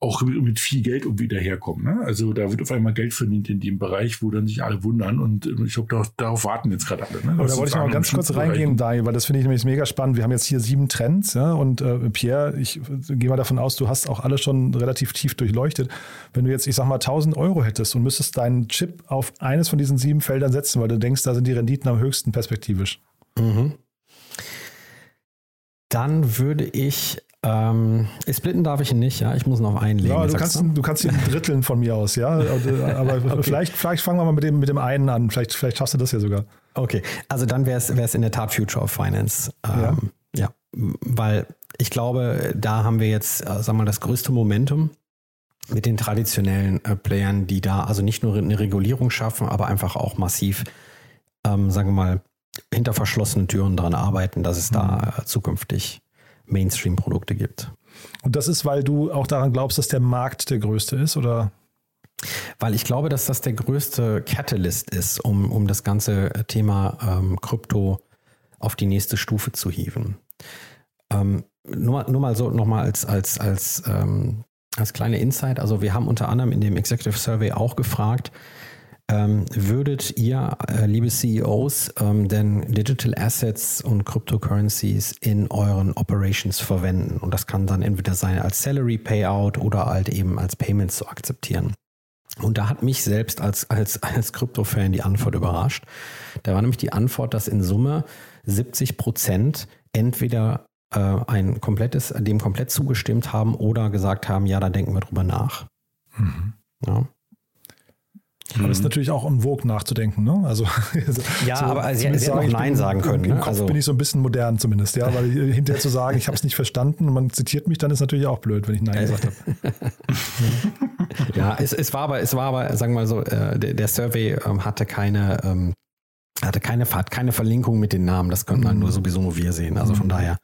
D: auch mit, mit viel Geld um wieder herkommen kommen. Ne? Also da wird auf einmal Geld verdient in dem Bereich, wo dann sich alle wundern und äh, ich glaube, darauf, darauf, warten jetzt gerade alle. Ne?
C: Aber da wollte ich mal ganz kurz reingehen, Daniel, weil das finde ich nämlich mega spannend. Wir haben jetzt hier sieben Trends ja? und äh, Pierre, ich äh, gehe mal davon aus, du hast auch alle schon relativ tief durchleuchtet. Wenn du jetzt, ich sag mal, 1000 Euro hättest und müsstest deinen Chip auf eines von diesen sieben Feldern setzen, weil du denkst, da sind die Renditen am höchsten perspektivisch. Mhm.
E: Dann würde ich ähm, splitten darf ich ihn nicht, ja. Ich muss noch einlegen.
C: Ja, du kannst, du? kannst ihn dritteln von mir aus, ja. Aber okay. vielleicht, vielleicht fangen wir mal mit dem, mit dem einen an. Vielleicht, vielleicht schaffst du das ja sogar.
E: Okay, also dann wäre es in der Tat Future of Finance. Ähm, ja. ja, weil ich glaube, da haben wir jetzt, äh, sagen wir mal, das größte Momentum mit den traditionellen äh, Playern, die da also nicht nur eine Regulierung schaffen, aber einfach auch massiv, ähm, sagen wir mal, hinter verschlossenen Türen daran arbeiten, dass es mhm. da äh, zukünftig Mainstream-Produkte gibt.
C: Und das ist, weil du auch daran glaubst, dass der Markt der größte ist, oder?
E: Weil ich glaube, dass das der größte Catalyst ist, um, um das ganze Thema ähm, Krypto auf die nächste Stufe zu hieven. Ähm, nur, nur mal so nochmal als, als, als, ähm, als kleine Insight. Also wir haben unter anderem in dem Executive Survey auch gefragt, ähm, würdet ihr, äh, liebe CEOs, ähm, denn Digital Assets und Cryptocurrencies in euren Operations verwenden? Und das kann dann entweder sein als Salary Payout oder halt eben als Payments zu akzeptieren. Und da hat mich selbst als, als, als Krypto-Fan die Antwort überrascht. Da war nämlich die Antwort, dass in Summe 70 Prozent entweder äh, ein komplettes, dem komplett zugestimmt haben oder gesagt haben, ja, da denken wir drüber nach. Mhm. Ja.
C: Aber es ist mhm. natürlich auch un vogue nachzudenken, ne? Also,
E: ja, so, aber sie, sie hätten auch Nein sagen können.
C: Im, im ne? Kopf also, bin ich so ein bisschen modern zumindest, ja, weil hinterher zu sagen, ich habe es nicht verstanden und man zitiert mich, dann ist natürlich auch blöd, wenn ich Nein gesagt habe.
E: ja, es, es, war aber, es war aber, sagen wir mal so, äh, der, der, Survey ähm, hatte keine, ähm, hatte keine, hat keine Verlinkung mit den Namen. Das könnten mhm. nur sowieso nur wir sehen. Also von mhm. daher.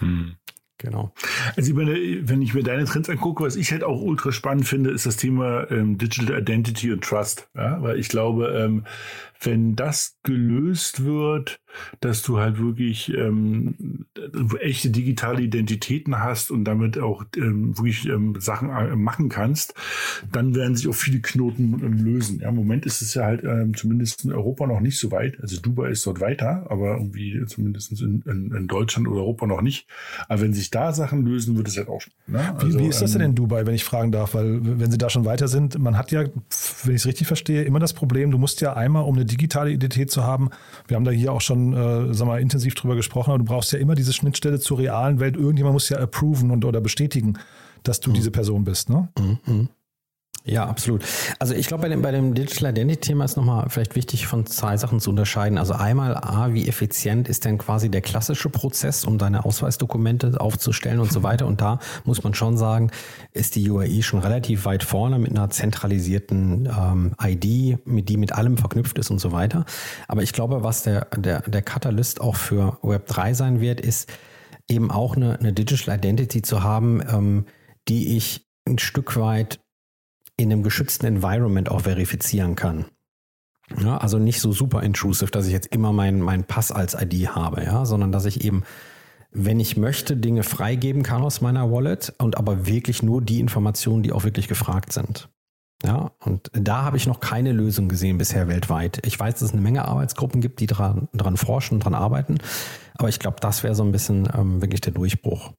D: Mhm.
E: Genau.
D: Also ich meine, wenn ich mir deine Trends angucke, was ich halt auch ultra spannend finde, ist das Thema ähm, Digital Identity und Trust. Ja? Weil ich glaube, ähm, wenn das gelöst wird, dass du halt wirklich ähm, echte digitale Identitäten hast und damit auch ähm, wirklich ähm, Sachen äh, machen kannst, dann werden sich auch viele Knoten ähm, lösen. Ja, Im Moment ist es ja halt ähm, zumindest in Europa noch nicht so weit. Also Dubai ist dort weiter, aber irgendwie zumindest in, in, in Deutschland oder Europa noch nicht. Aber wenn sich da Sachen lösen, wird es halt auch.
C: Ne? Also, wie, wie ist das denn in Dubai, wenn ich fragen darf? Weil wenn sie da schon weiter sind, man hat ja, wenn ich es richtig verstehe, immer das Problem, du musst ja einmal um eine digitale Identität zu haben. Wir haben da hier auch schon äh, sag mal, intensiv drüber gesprochen, aber du brauchst ja immer diese Schnittstelle zur realen Welt. Irgendjemand muss ja approven und oder bestätigen, dass du mhm. diese Person bist. Ne? Mhm.
E: Ja, absolut. Also ich glaube, bei dem, bei dem Digital Identity-Thema ist nochmal vielleicht wichtig, von zwei Sachen zu unterscheiden. Also einmal, A, wie effizient ist denn quasi der klassische Prozess, um deine Ausweisdokumente aufzustellen und so weiter. Und da muss man schon sagen, ist die UAI schon relativ weit vorne mit einer zentralisierten ähm, ID, mit die mit allem verknüpft ist und so weiter. Aber ich glaube, was der, der, der Katalyst auch für Web 3 sein wird, ist eben auch eine, eine Digital Identity zu haben, ähm, die ich ein Stück weit in einem geschützten Environment auch verifizieren kann. Ja, also nicht so super intrusive, dass ich jetzt immer meinen mein Pass als ID habe, ja, sondern dass ich eben, wenn ich möchte, Dinge freigeben kann aus meiner Wallet und aber wirklich nur die Informationen, die auch wirklich gefragt sind. Ja, und da habe ich noch keine Lösung gesehen bisher weltweit. Ich weiß, dass es eine Menge Arbeitsgruppen gibt, die dran, dran forschen, dran arbeiten, aber ich glaube, das wäre so ein bisschen ähm, wirklich der Durchbruch.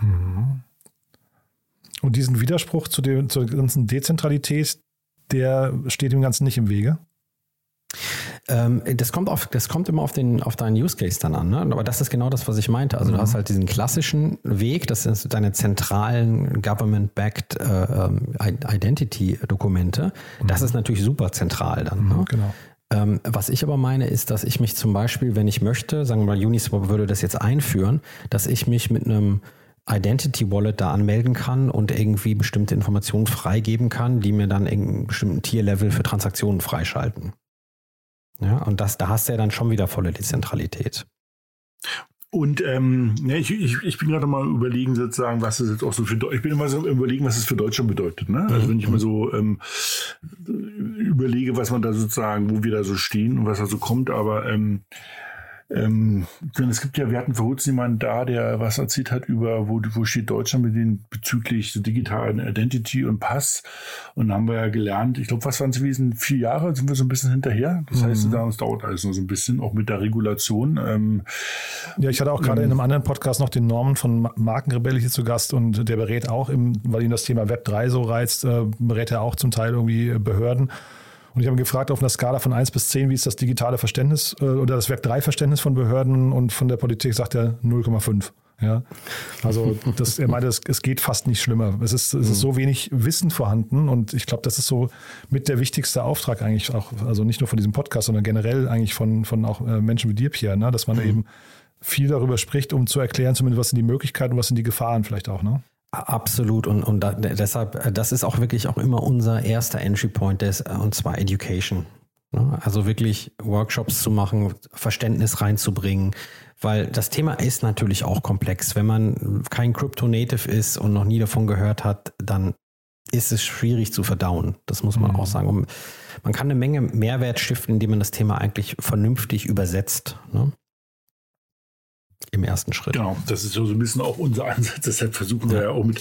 C: Mhm. Und diesen Widerspruch zu der, zur ganzen Dezentralität, der steht dem Ganzen nicht im Wege?
E: Ähm, das, kommt auf, das kommt immer auf, den, auf deinen Use Case dann an. Ne? Aber das ist genau das, was ich meinte. Also mhm. du hast halt diesen klassischen Weg, das sind deine zentralen Government-backed äh, ähm, Identity-Dokumente. Mhm. Das ist natürlich super zentral dann. Mhm, ne? Genau. Ähm, was ich aber meine, ist, dass ich mich zum Beispiel, wenn ich möchte, sagen wir mal, Uniswap würde das jetzt einführen, dass ich mich mit einem Identity Wallet da anmelden kann und irgendwie bestimmte Informationen freigeben kann, die mir dann einen bestimmten Tier-Level für Transaktionen freischalten. Ja, und das, da hast du ja dann schon wieder volle Dezentralität.
D: Und ähm, ja, ich, ich, ich bin gerade mal überlegen, sozusagen, was es jetzt auch so für ich bin immer so überlegen, was es für Deutschland bedeutet. Ne? Also wenn ich mal so ähm, überlege, was man da sozusagen, wo wir da so stehen und was da so kommt, aber ähm, ähm, denn es gibt ja, wir hatten vor kurzem jemanden da, der was erzählt hat über, wo, wo steht Deutschland mit den bezüglich so digitalen Identity und Pass. Und haben wir ja gelernt, ich glaube, was waren es gewesen? Vier Jahre sind wir so ein bisschen hinterher. Das mhm. heißt, es dauert alles noch so ein bisschen, auch mit der Regulation. Ähm,
C: ja, ich hatte auch gerade ähm, in einem anderen Podcast noch den Norman von Markenrebell hier zu Gast und der berät auch, im, weil ihn das Thema Web 3 so reizt, äh, berät er auch zum Teil irgendwie Behörden. Und ich habe gefragt auf einer Skala von 1 bis 10, wie ist das digitale Verständnis äh, oder das Werk 3 Verständnis von Behörden und von der Politik, sagt er 0,5. Ja, also das, er meinte, es, es, geht fast nicht schlimmer. Es ist, es ist so wenig Wissen vorhanden und ich glaube, das ist so mit der wichtigste Auftrag eigentlich auch, also nicht nur von diesem Podcast, sondern generell eigentlich von, von auch äh, Menschen wie dir, Pierre, ne? dass man mhm. eben viel darüber spricht, um zu erklären, zumindest was sind die Möglichkeiten und was sind die Gefahren vielleicht auch. Ne?
E: Absolut und, und da, deshalb, äh, das ist auch wirklich auch immer unser erster Entry Point, des, äh, und zwar Education. Ne? Also wirklich Workshops zu machen, Verständnis reinzubringen, weil das Thema ist natürlich auch komplex. Wenn man kein Crypto-Native ist und noch nie davon gehört hat, dann ist es schwierig zu verdauen. Das muss man mhm. auch sagen. Und man kann eine Menge Mehrwert stiften, indem man das Thema eigentlich vernünftig übersetzt. Ne? Im ersten Schritt.
D: Genau, das ist so ein bisschen auch unser Ansatz. Deshalb versuchen wir ja auch mit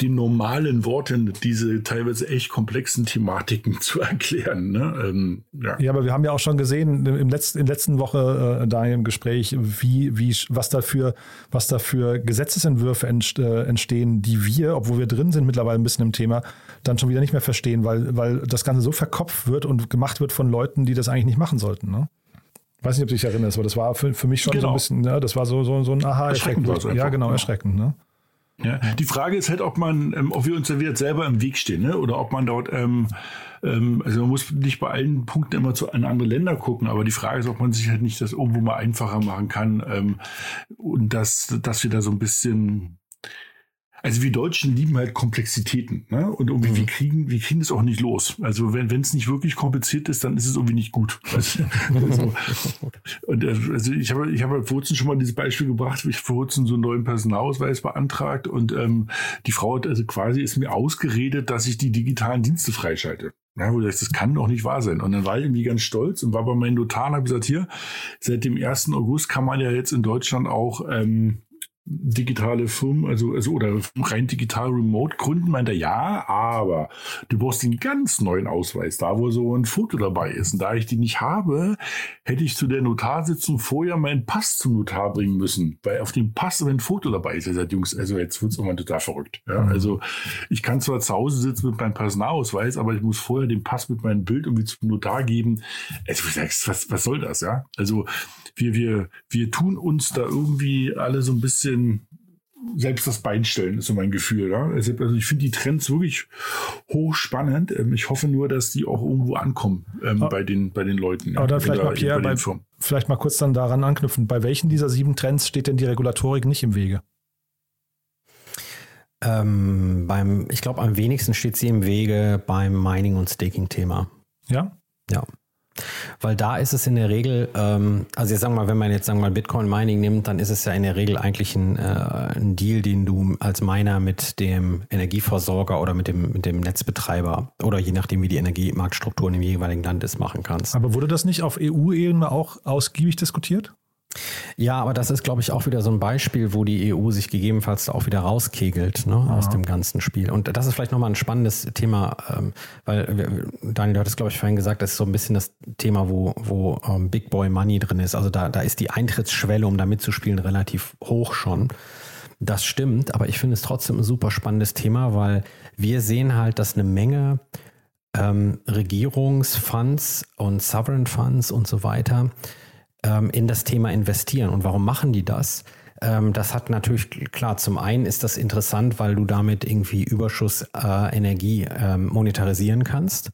D: den normalen Worten diese teilweise echt komplexen Thematiken zu erklären. Ne? Ähm,
C: ja. ja. aber wir haben ja auch schon gesehen im letzten, in der letzten Woche äh, da im Gespräch, wie, wie, was dafür, was dafür Gesetzesentwürfe entst, äh, entstehen, die wir, obwohl wir drin sind mittlerweile ein bisschen im Thema, dann schon wieder nicht mehr verstehen, weil, weil das Ganze so verkopft wird und gemacht wird von Leuten, die das eigentlich nicht machen sollten. Ne? Weiß nicht, ob du dich erinnerst, aber das war für, für mich schon genau. so ein bisschen, ja, das war so, so, so ein Aha-Effekt. Ja, genau, ja. erschreckend. Ne?
D: Ja, die Frage ist halt, ob man, ähm, ob wir uns da wieder selber im Weg stehen, ne? oder ob man dort, ähm, ähm, also man muss nicht bei allen Punkten immer zu an andere Länder gucken, aber die Frage ist, ob man sich halt nicht das irgendwo mal einfacher machen kann ähm, und dass, dass wir da so ein bisschen also wir Deutschen lieben halt Komplexitäten, ne? Und irgendwie mhm. wir kriegen, wir kriegen das auch nicht los. Also wenn es nicht wirklich kompliziert ist, dann ist es irgendwie nicht gut. Also, also, und äh, also ich habe ich habe vor kurzem schon mal dieses Beispiel gebracht, ich vor kurzem so einen neuen Personalausweis beantragt und ähm, die Frau hat also quasi ist mir ausgeredet, dass ich die digitalen Dienste freischalte. Ja, wo du sagst, das kann doch nicht wahr sein. Und dann war ich irgendwie ganz stolz und war bei meinem Notar und habe gesagt, hier, seit dem 1. August kann man ja jetzt in Deutschland auch ähm, digitale Firmen, also, also oder rein digital remote gründen, meint er, ja, aber du brauchst den ganz neuen Ausweis, da wo so ein Foto dabei ist. Und da ich die nicht habe, hätte ich zu der Notarsitzung vorher meinen Pass zum Notar bringen müssen, weil auf dem Pass ein Foto dabei ist. Er sagt, Jungs, also jetzt wird's irgendwann total verrückt. Ja, mhm. also ich kann zwar zu Hause sitzen mit meinem Personalausweis, aber ich muss vorher den Pass mit meinem Bild irgendwie zum Notar geben. Also, was, was soll das, ja? Also, wir, wir, wir tun uns da irgendwie alle so ein bisschen selbst das Bein stellen, ist so mein Gefühl. Ja? Also, ich finde die Trends wirklich hochspannend. Ähm, ich hoffe nur, dass die auch irgendwo ankommen ähm, ah. bei, den, bei den Leuten.
C: Aber dann vielleicht mal, Pierre, bei, vielleicht mal kurz dann daran anknüpfen. Bei welchen dieser sieben Trends steht denn die Regulatorik nicht im Wege?
E: Ähm, beim, ich glaube, am wenigsten steht sie im Wege beim Mining- und Staking-Thema.
C: Ja?
E: Ja. Weil da ist es in der Regel, ähm, also jetzt sagen wir mal, wenn man jetzt sagen wir mal Bitcoin Mining nimmt, dann ist es ja in der Regel eigentlich ein, äh, ein Deal, den du als Miner mit dem Energieversorger oder mit dem, mit dem Netzbetreiber oder je nachdem, wie die Energiemarktstruktur in dem jeweiligen Land ist, machen kannst.
C: Aber wurde das nicht auf EU-Ebene auch ausgiebig diskutiert?
E: Ja, aber das ist, glaube ich, auch wieder so ein Beispiel, wo die EU sich gegebenenfalls auch wieder rauskegelt ne, aus dem ganzen Spiel. Und das ist vielleicht nochmal ein spannendes Thema, ähm, weil Daniel, du hattest, glaube ich, vorhin gesagt, das ist so ein bisschen das Thema, wo, wo ähm, Big Boy Money drin ist. Also da, da ist die Eintrittsschwelle, um da mitzuspielen, relativ hoch schon. Das stimmt, aber ich finde es trotzdem ein super spannendes Thema, weil wir sehen halt, dass eine Menge ähm, Regierungsfunds und Sovereign Funds und so weiter ähm, in das Thema investieren. Und warum machen die das? Ähm, das hat natürlich, klar, zum einen ist das interessant, weil du damit irgendwie Überschuss äh, ähm, monetarisieren kannst.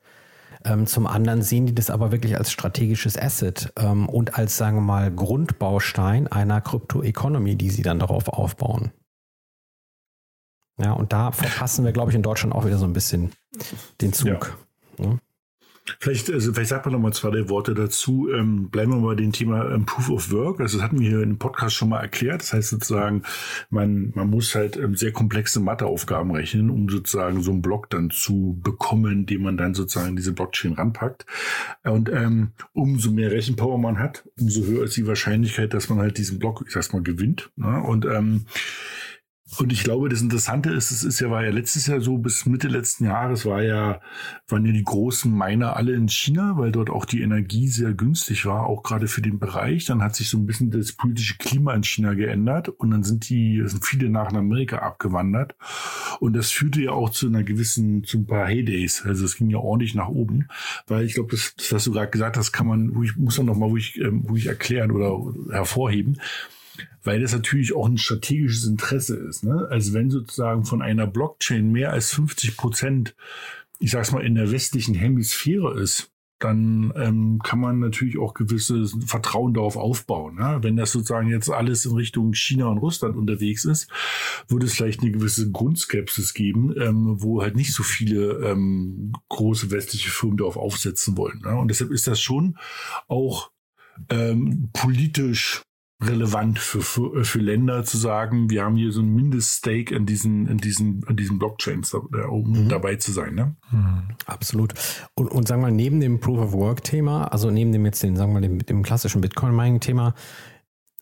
E: Ähm, zum anderen sehen die das aber wirklich als strategisches Asset ähm, und als, sagen wir mal, Grundbaustein einer Krypto-Economy, die sie dann darauf aufbauen. Ja, und da verpassen wir, glaube ich, in Deutschland auch wieder so ein bisschen den Zug. Ja. Ja.
D: Vielleicht, also vielleicht sagt man noch mal zwei Worte dazu. Ähm, bleiben wir mal bei dem Thema ähm, Proof of Work. Also das hatten wir hier im Podcast schon mal erklärt. Das heißt sozusagen, man, man muss halt ähm, sehr komplexe Matheaufgaben rechnen, um sozusagen so einen Block dann zu bekommen, den man dann sozusagen diese Blockchain ranpackt. Und ähm, umso mehr Rechenpower man hat, umso höher ist die Wahrscheinlichkeit, dass man halt diesen Block, ich sag's mal, gewinnt. Ne? Und ähm, und ich glaube, das Interessante ist, es ist ja, war ja letztes Jahr so, bis Mitte letzten Jahres war ja, waren ja die großen Miner alle in China, weil dort auch die Energie sehr günstig war, auch gerade für den Bereich. Dann hat sich so ein bisschen das politische Klima in China geändert und dann sind die, sind viele nach Amerika abgewandert. Und das führte ja auch zu einer gewissen, zu ein paar Heydays. Also es ging ja ordentlich nach oben, weil ich glaube, das, das was du gerade gesagt hast, kann man, muss dann nochmal, ich, ähm, ich erklären oder hervorheben weil das natürlich auch ein strategisches Interesse ist. Ne? Also wenn sozusagen von einer Blockchain mehr als 50 Prozent, ich sag's mal, in der westlichen Hemisphäre ist, dann ähm, kann man natürlich auch gewisses Vertrauen darauf aufbauen. Ne? Wenn das sozusagen jetzt alles in Richtung China und Russland unterwegs ist, würde es vielleicht eine gewisse Grundskepsis geben, ähm, wo halt nicht so viele ähm, große westliche Firmen darauf aufsetzen wollen. Ne? Und deshalb ist das schon auch ähm, politisch relevant für, für, äh, für Länder zu sagen, wir haben hier so ein Mindeststake in diesen, in diesen, in diesen Blockchains, um mhm. dabei zu sein. Ne?
E: Mhm. Absolut. Und, und sagen wir mal, neben dem Proof of Work-Thema, also neben dem jetzt den, sagen wir mal, dem, dem klassischen Bitcoin-Mining-Thema,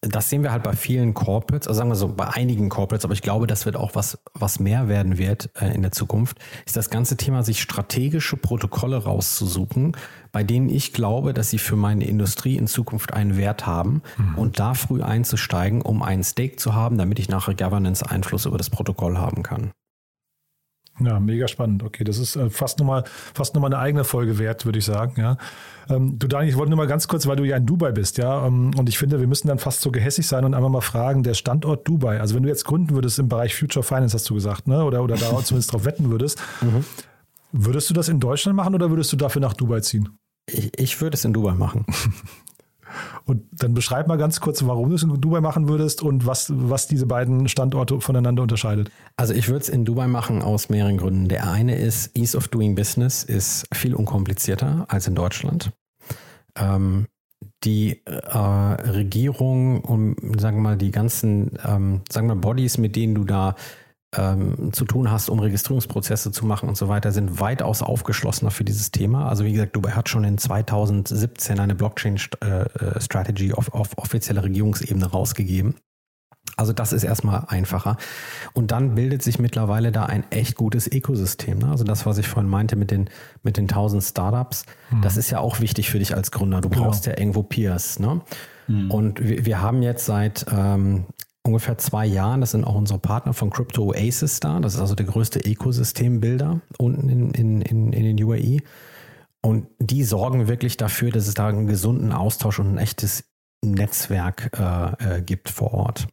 E: das sehen wir halt bei vielen Corporates, also sagen wir so, bei einigen Corporates, aber ich glaube, das wird auch was, was mehr werden wird äh, in der Zukunft, ist das ganze Thema, sich strategische Protokolle rauszusuchen, bei denen ich glaube, dass sie für meine Industrie in Zukunft einen Wert haben mhm. und da früh einzusteigen, um einen Stake zu haben, damit ich nachher Governance-Einfluss über das Protokoll haben kann.
C: Ja, mega spannend. Okay, das ist äh, fast nochmal fast noch mal eine eigene Folge wert, würde ich sagen. Ja. Ähm, du Daniel, ich wollte nur mal ganz kurz, weil du ja in Dubai bist, ja, ähm, und ich finde, wir müssen dann fast so gehässig sein und einmal mal fragen, der Standort Dubai. Also wenn du jetzt gründen würdest im Bereich Future Finance, hast du gesagt, ne, oder oder da zumindest drauf wetten würdest, mhm. würdest du das in Deutschland machen oder würdest du dafür nach Dubai ziehen?
E: Ich, ich würde es in Dubai machen.
C: Und dann beschreib mal ganz kurz, warum du es in Dubai machen würdest und was, was diese beiden Standorte voneinander unterscheidet.
E: Also ich würde es in Dubai machen aus mehreren Gründen. Der eine ist, Ease of Doing Business ist viel unkomplizierter als in Deutschland. Ähm, die äh, Regierung und sagen wir mal die ganzen, ähm, sagen wir Bodies, mit denen du da ähm, zu tun hast, um Registrierungsprozesse zu machen und so weiter, sind weitaus aufgeschlossener für dieses Thema. Also wie gesagt, Dubai hat schon in 2017 eine Blockchain-Strategy auf, auf offizieller Regierungsebene rausgegeben. Also das ist erstmal einfacher. Und dann bildet sich mittlerweile da ein echt gutes Ökosystem. Ne? Also das, was ich vorhin meinte mit den, mit den 1000 Startups, mhm. das ist ja auch wichtig für dich als Gründer. Du brauchst ja, ja irgendwo Peers. Ne? Mhm. Und wir, wir, haben jetzt seit ähm, ungefähr zwei Jahren, das sind auch unsere Partner von Crypto Oasis da, das ist also der größte Ökosystembilder unten in, in, in, in den UAE. Und die sorgen wirklich dafür, dass es da einen gesunden Austausch und ein echtes Netzwerk äh, äh, gibt vor Ort.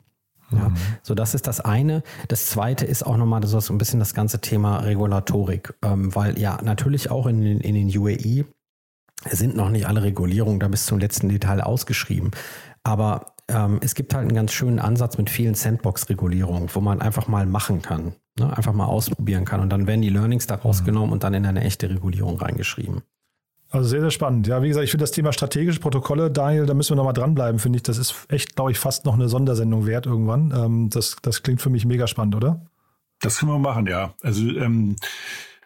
E: Ja, mhm. so das ist das eine. Das zweite ist auch nochmal so ein bisschen das ganze Thema Regulatorik, ähm, weil ja natürlich auch in, in den UAE sind noch nicht alle Regulierungen da bis zum letzten Detail ausgeschrieben. Aber ähm, es gibt halt einen ganz schönen Ansatz mit vielen Sandbox-Regulierungen, wo man einfach mal machen kann, ne? einfach mal ausprobieren kann und dann werden die Learnings daraus mhm. genommen und dann in eine echte Regulierung reingeschrieben.
C: Also sehr, sehr spannend. Ja, wie gesagt, ich finde das Thema strategische Protokolle, Daniel, da müssen wir nochmal dranbleiben, finde ich. Das ist echt, glaube ich, fast noch eine Sondersendung wert irgendwann. Ähm, das, das klingt für mich mega spannend, oder?
D: Das können wir machen, ja. Also ähm,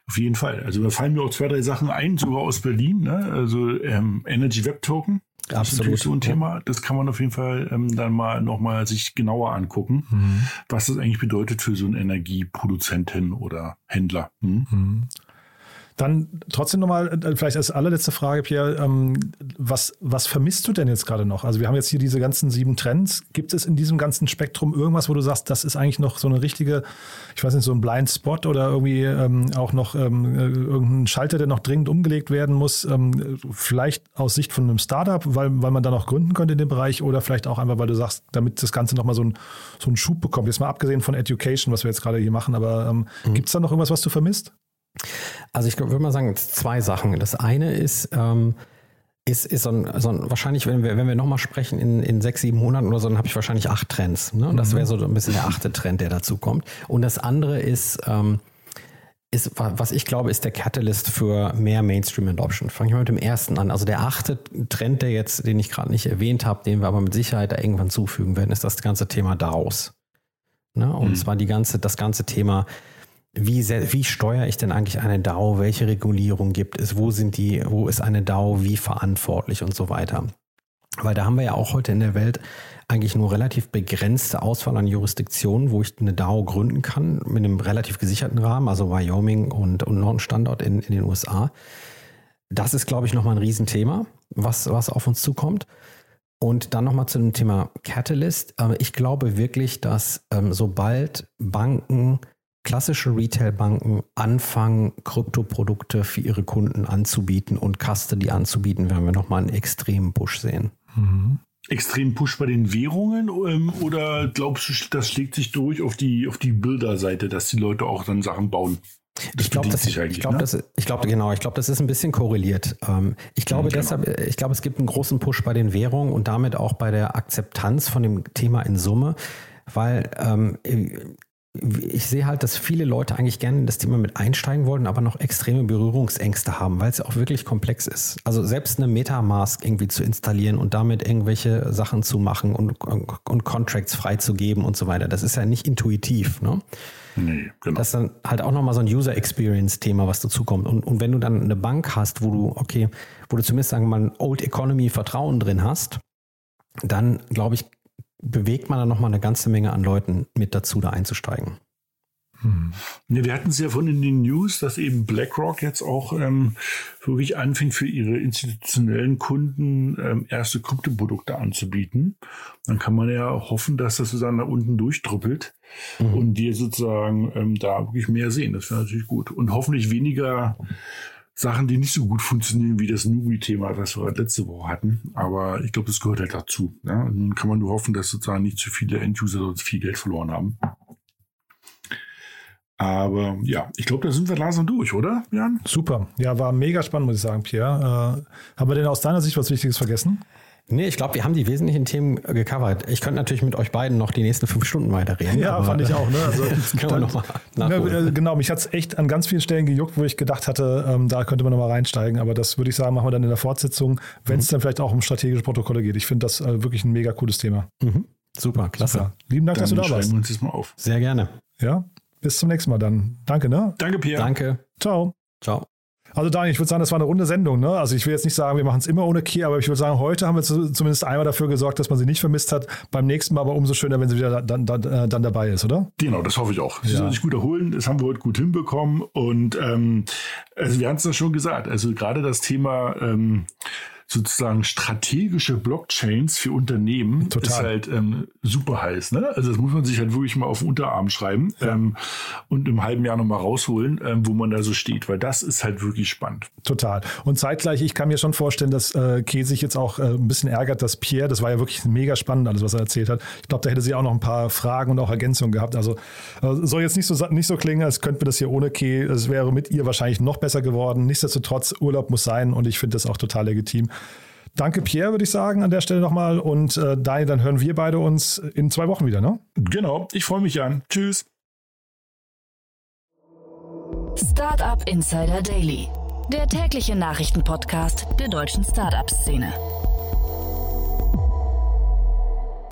D: auf jeden Fall. Also da fallen mir auch zwei, drei Sachen ein, sogar aus Berlin. Ne? Also ähm, Energy Web Token. Das Absolut. ist natürlich so ein Thema. Das kann man auf jeden Fall ähm, dann mal nochmal sich genauer angucken, mhm. was das eigentlich bedeutet für so einen Energieproduzenten oder Händler. Hm? Mhm.
C: Dann trotzdem nochmal, äh, vielleicht als allerletzte Frage, Pierre, ähm, was, was vermisst du denn jetzt gerade noch? Also wir haben jetzt hier diese ganzen sieben Trends. Gibt es in diesem ganzen Spektrum irgendwas, wo du sagst, das ist eigentlich noch so eine richtige, ich weiß nicht, so ein Blind Spot oder irgendwie ähm, auch noch ähm, äh, irgendein Schalter, der noch dringend umgelegt werden muss? Ähm, vielleicht aus Sicht von einem Startup, weil, weil man da noch gründen könnte in dem Bereich oder vielleicht auch einfach, weil du sagst, damit das Ganze nochmal so, ein, so einen Schub bekommt. Jetzt mal abgesehen von Education, was wir jetzt gerade hier machen, aber ähm, mhm. gibt es da noch irgendwas, was du vermisst?
E: Also ich würde mal sagen, zwei Sachen. Das eine ist, ähm, ist, ist so ein, so ein, wahrscheinlich, wenn wir, wenn wir nochmal sprechen in, in sechs, sieben Monaten oder so, dann habe ich wahrscheinlich acht Trends. Ne? Und das wäre so ein bisschen der achte Trend, der dazu kommt. Und das andere ist, ähm, ist, was ich glaube, ist der Catalyst für mehr Mainstream Adoption. Fange ich mal mit dem ersten an. Also der achte Trend, der jetzt, den ich gerade nicht erwähnt habe, den wir aber mit Sicherheit da irgendwann zufügen werden, ist das ganze Thema DAOs. Ne? Und mhm. zwar die ganze, das ganze Thema wie, sehr, wie steuere ich denn eigentlich eine DAO? Welche Regulierung gibt es? Wo sind die, wo ist eine DAO wie verantwortlich und so weiter? Weil da haben wir ja auch heute in der Welt eigentlich nur relativ begrenzte Auswahl an Jurisdiktionen, wo ich eine DAO gründen kann, mit einem relativ gesicherten Rahmen, also Wyoming und, und noch ein Standort in, in den USA. Das ist, glaube ich, nochmal ein Riesenthema, was, was auf uns zukommt. Und dann nochmal zu dem Thema Catalyst. Ich glaube wirklich, dass ähm, sobald Banken klassische Retailbanken anfangen, Kryptoprodukte für ihre Kunden anzubieten und Custody anzubieten, werden wir nochmal einen extremen Push sehen.
D: Mhm. Extremen Push bei den Währungen ähm, oder glaubst du, das schlägt sich durch auf die, auf die Bilderseite, dass die Leute auch dann Sachen bauen?
E: Das ich glaube, ich glaube, ne? ich glaube, genau, ich glaube, das ist ein bisschen korreliert. Ähm, ich glaube genau. deshalb, ich glaube, es gibt einen großen Push bei den Währungen und damit auch bei der Akzeptanz von dem Thema in Summe, weil ähm, ich sehe halt, dass viele Leute eigentlich gerne in das Thema mit einsteigen wollen, aber noch extreme Berührungsängste haben, weil es auch wirklich komplex ist. Also selbst eine Metamask irgendwie zu installieren und damit irgendwelche Sachen zu machen und, und Contracts freizugeben und so weiter, das ist ja nicht intuitiv. Ne? Nee, genau. Das ist dann halt auch nochmal so ein User Experience Thema, was dazukommt. Und, und wenn du dann eine Bank hast, wo du, okay, wo du zumindest sagen wir mal ein Old Economy Vertrauen drin hast, dann glaube ich, bewegt man dann nochmal eine ganze Menge an Leuten mit dazu, da einzusteigen.
D: Hm. Ja, wir hatten es ja von in den News, dass eben BlackRock jetzt auch ähm, wirklich anfängt, für ihre institutionellen Kunden ähm, erste Kryptoprodukte anzubieten. Dann kann man ja hoffen, dass das sozusagen nach unten durchdrüppelt mhm. und die sozusagen ähm, da wirklich mehr sehen. Das wäre natürlich gut. Und hoffentlich weniger Sachen, die nicht so gut funktionieren wie das Nuri-Thema, das wir letzte Woche hatten. Aber ich glaube, das gehört halt dazu. Ja? Und dann kann man nur hoffen, dass sozusagen nicht zu viele Enduser dort viel Geld verloren haben. Aber ja, ich glaube, da sind wir langsam durch, oder, Jan?
C: Super. Ja, war mega spannend, muss ich sagen, Pierre. Äh, haben wir denn aus deiner Sicht was Wichtiges vergessen?
E: Nee, ich glaube, wir haben die wesentlichen Themen gecovert. Ich könnte natürlich mit euch beiden noch die nächsten fünf Stunden weiterreden.
C: Ja, fand ich auch. Ne? Also,
E: das kann man nochmal
C: ne, Genau, mich hat es echt an ganz vielen Stellen gejuckt, wo ich gedacht hatte, ähm, da könnte man nochmal reinsteigen. Aber das würde ich sagen, machen wir dann in der Fortsetzung, wenn es mhm. dann vielleicht auch um strategische Protokolle geht. Ich finde das äh, wirklich ein mega cooles Thema.
E: Mhm. Super, klasse. Super.
C: Lieben Dank,
D: dann
C: dass du da warst.
D: Wir uns das mal auf.
E: Sehr gerne.
C: Ja, bis zum nächsten Mal dann. Danke, ne?
D: Danke, Pierre.
E: Danke.
C: Ciao.
E: Ciao.
C: Also Daniel, ich würde sagen, das war eine runde Sendung. Ne? Also ich will jetzt nicht sagen, wir machen es immer ohne Key, aber ich würde sagen, heute haben wir zumindest einmal dafür gesorgt, dass man sie nicht vermisst hat. Beim nächsten Mal aber umso schöner, wenn sie wieder dann, dann, äh, dann dabei ist, oder?
D: Genau, das hoffe ich auch. Sie ja. soll sich gut erholen. Das haben wir heute gut hinbekommen. Und ähm, also wir haben es ja schon gesagt. Also gerade das Thema ähm, sozusagen strategische Blockchains für Unternehmen Total. ist halt ähm, super heiß. Ne? Also das muss man sich halt wirklich mal auf den Unterarm schreiben ja. ähm, und im halben Jahr nochmal rausholen, ähm, wo man da so steht, weil das ist halt wirklich spannend.
C: Total. Und zeitgleich, ich kann mir schon vorstellen, dass äh, Kay sich jetzt auch äh, ein bisschen ärgert, dass Pierre, das war ja wirklich mega spannend, alles, was er erzählt hat. Ich glaube, da hätte sie auch noch ein paar Fragen und auch Ergänzungen gehabt. Also äh, soll jetzt nicht so, nicht so klingen, als könnten wir das hier ohne Kay. Es wäre mit ihr wahrscheinlich noch besser geworden. Nichtsdestotrotz, Urlaub muss sein und ich finde das auch total legitim. Danke, Pierre, würde ich sagen, an der Stelle nochmal. Und äh, Daniel, dann hören wir beide uns in zwei Wochen wieder, ne?
D: Genau, ich freue mich an. Tschüss.
B: Startup Insider Daily, der tägliche Nachrichtenpodcast der deutschen Startup-Szene.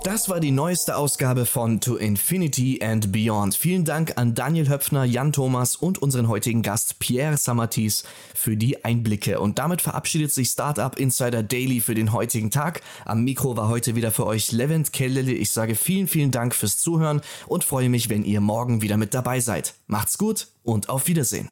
A: Das war die neueste Ausgabe von To Infinity and Beyond. Vielen Dank an Daniel Höpfner, Jan Thomas und unseren heutigen Gast Pierre Samatis für die Einblicke. Und damit verabschiedet sich Startup Insider Daily für den heutigen Tag. Am Mikro war heute wieder für euch Levent Kellele. Ich sage vielen, vielen Dank fürs Zuhören und freue mich, wenn ihr morgen wieder mit dabei seid. Macht's gut und auf Wiedersehen.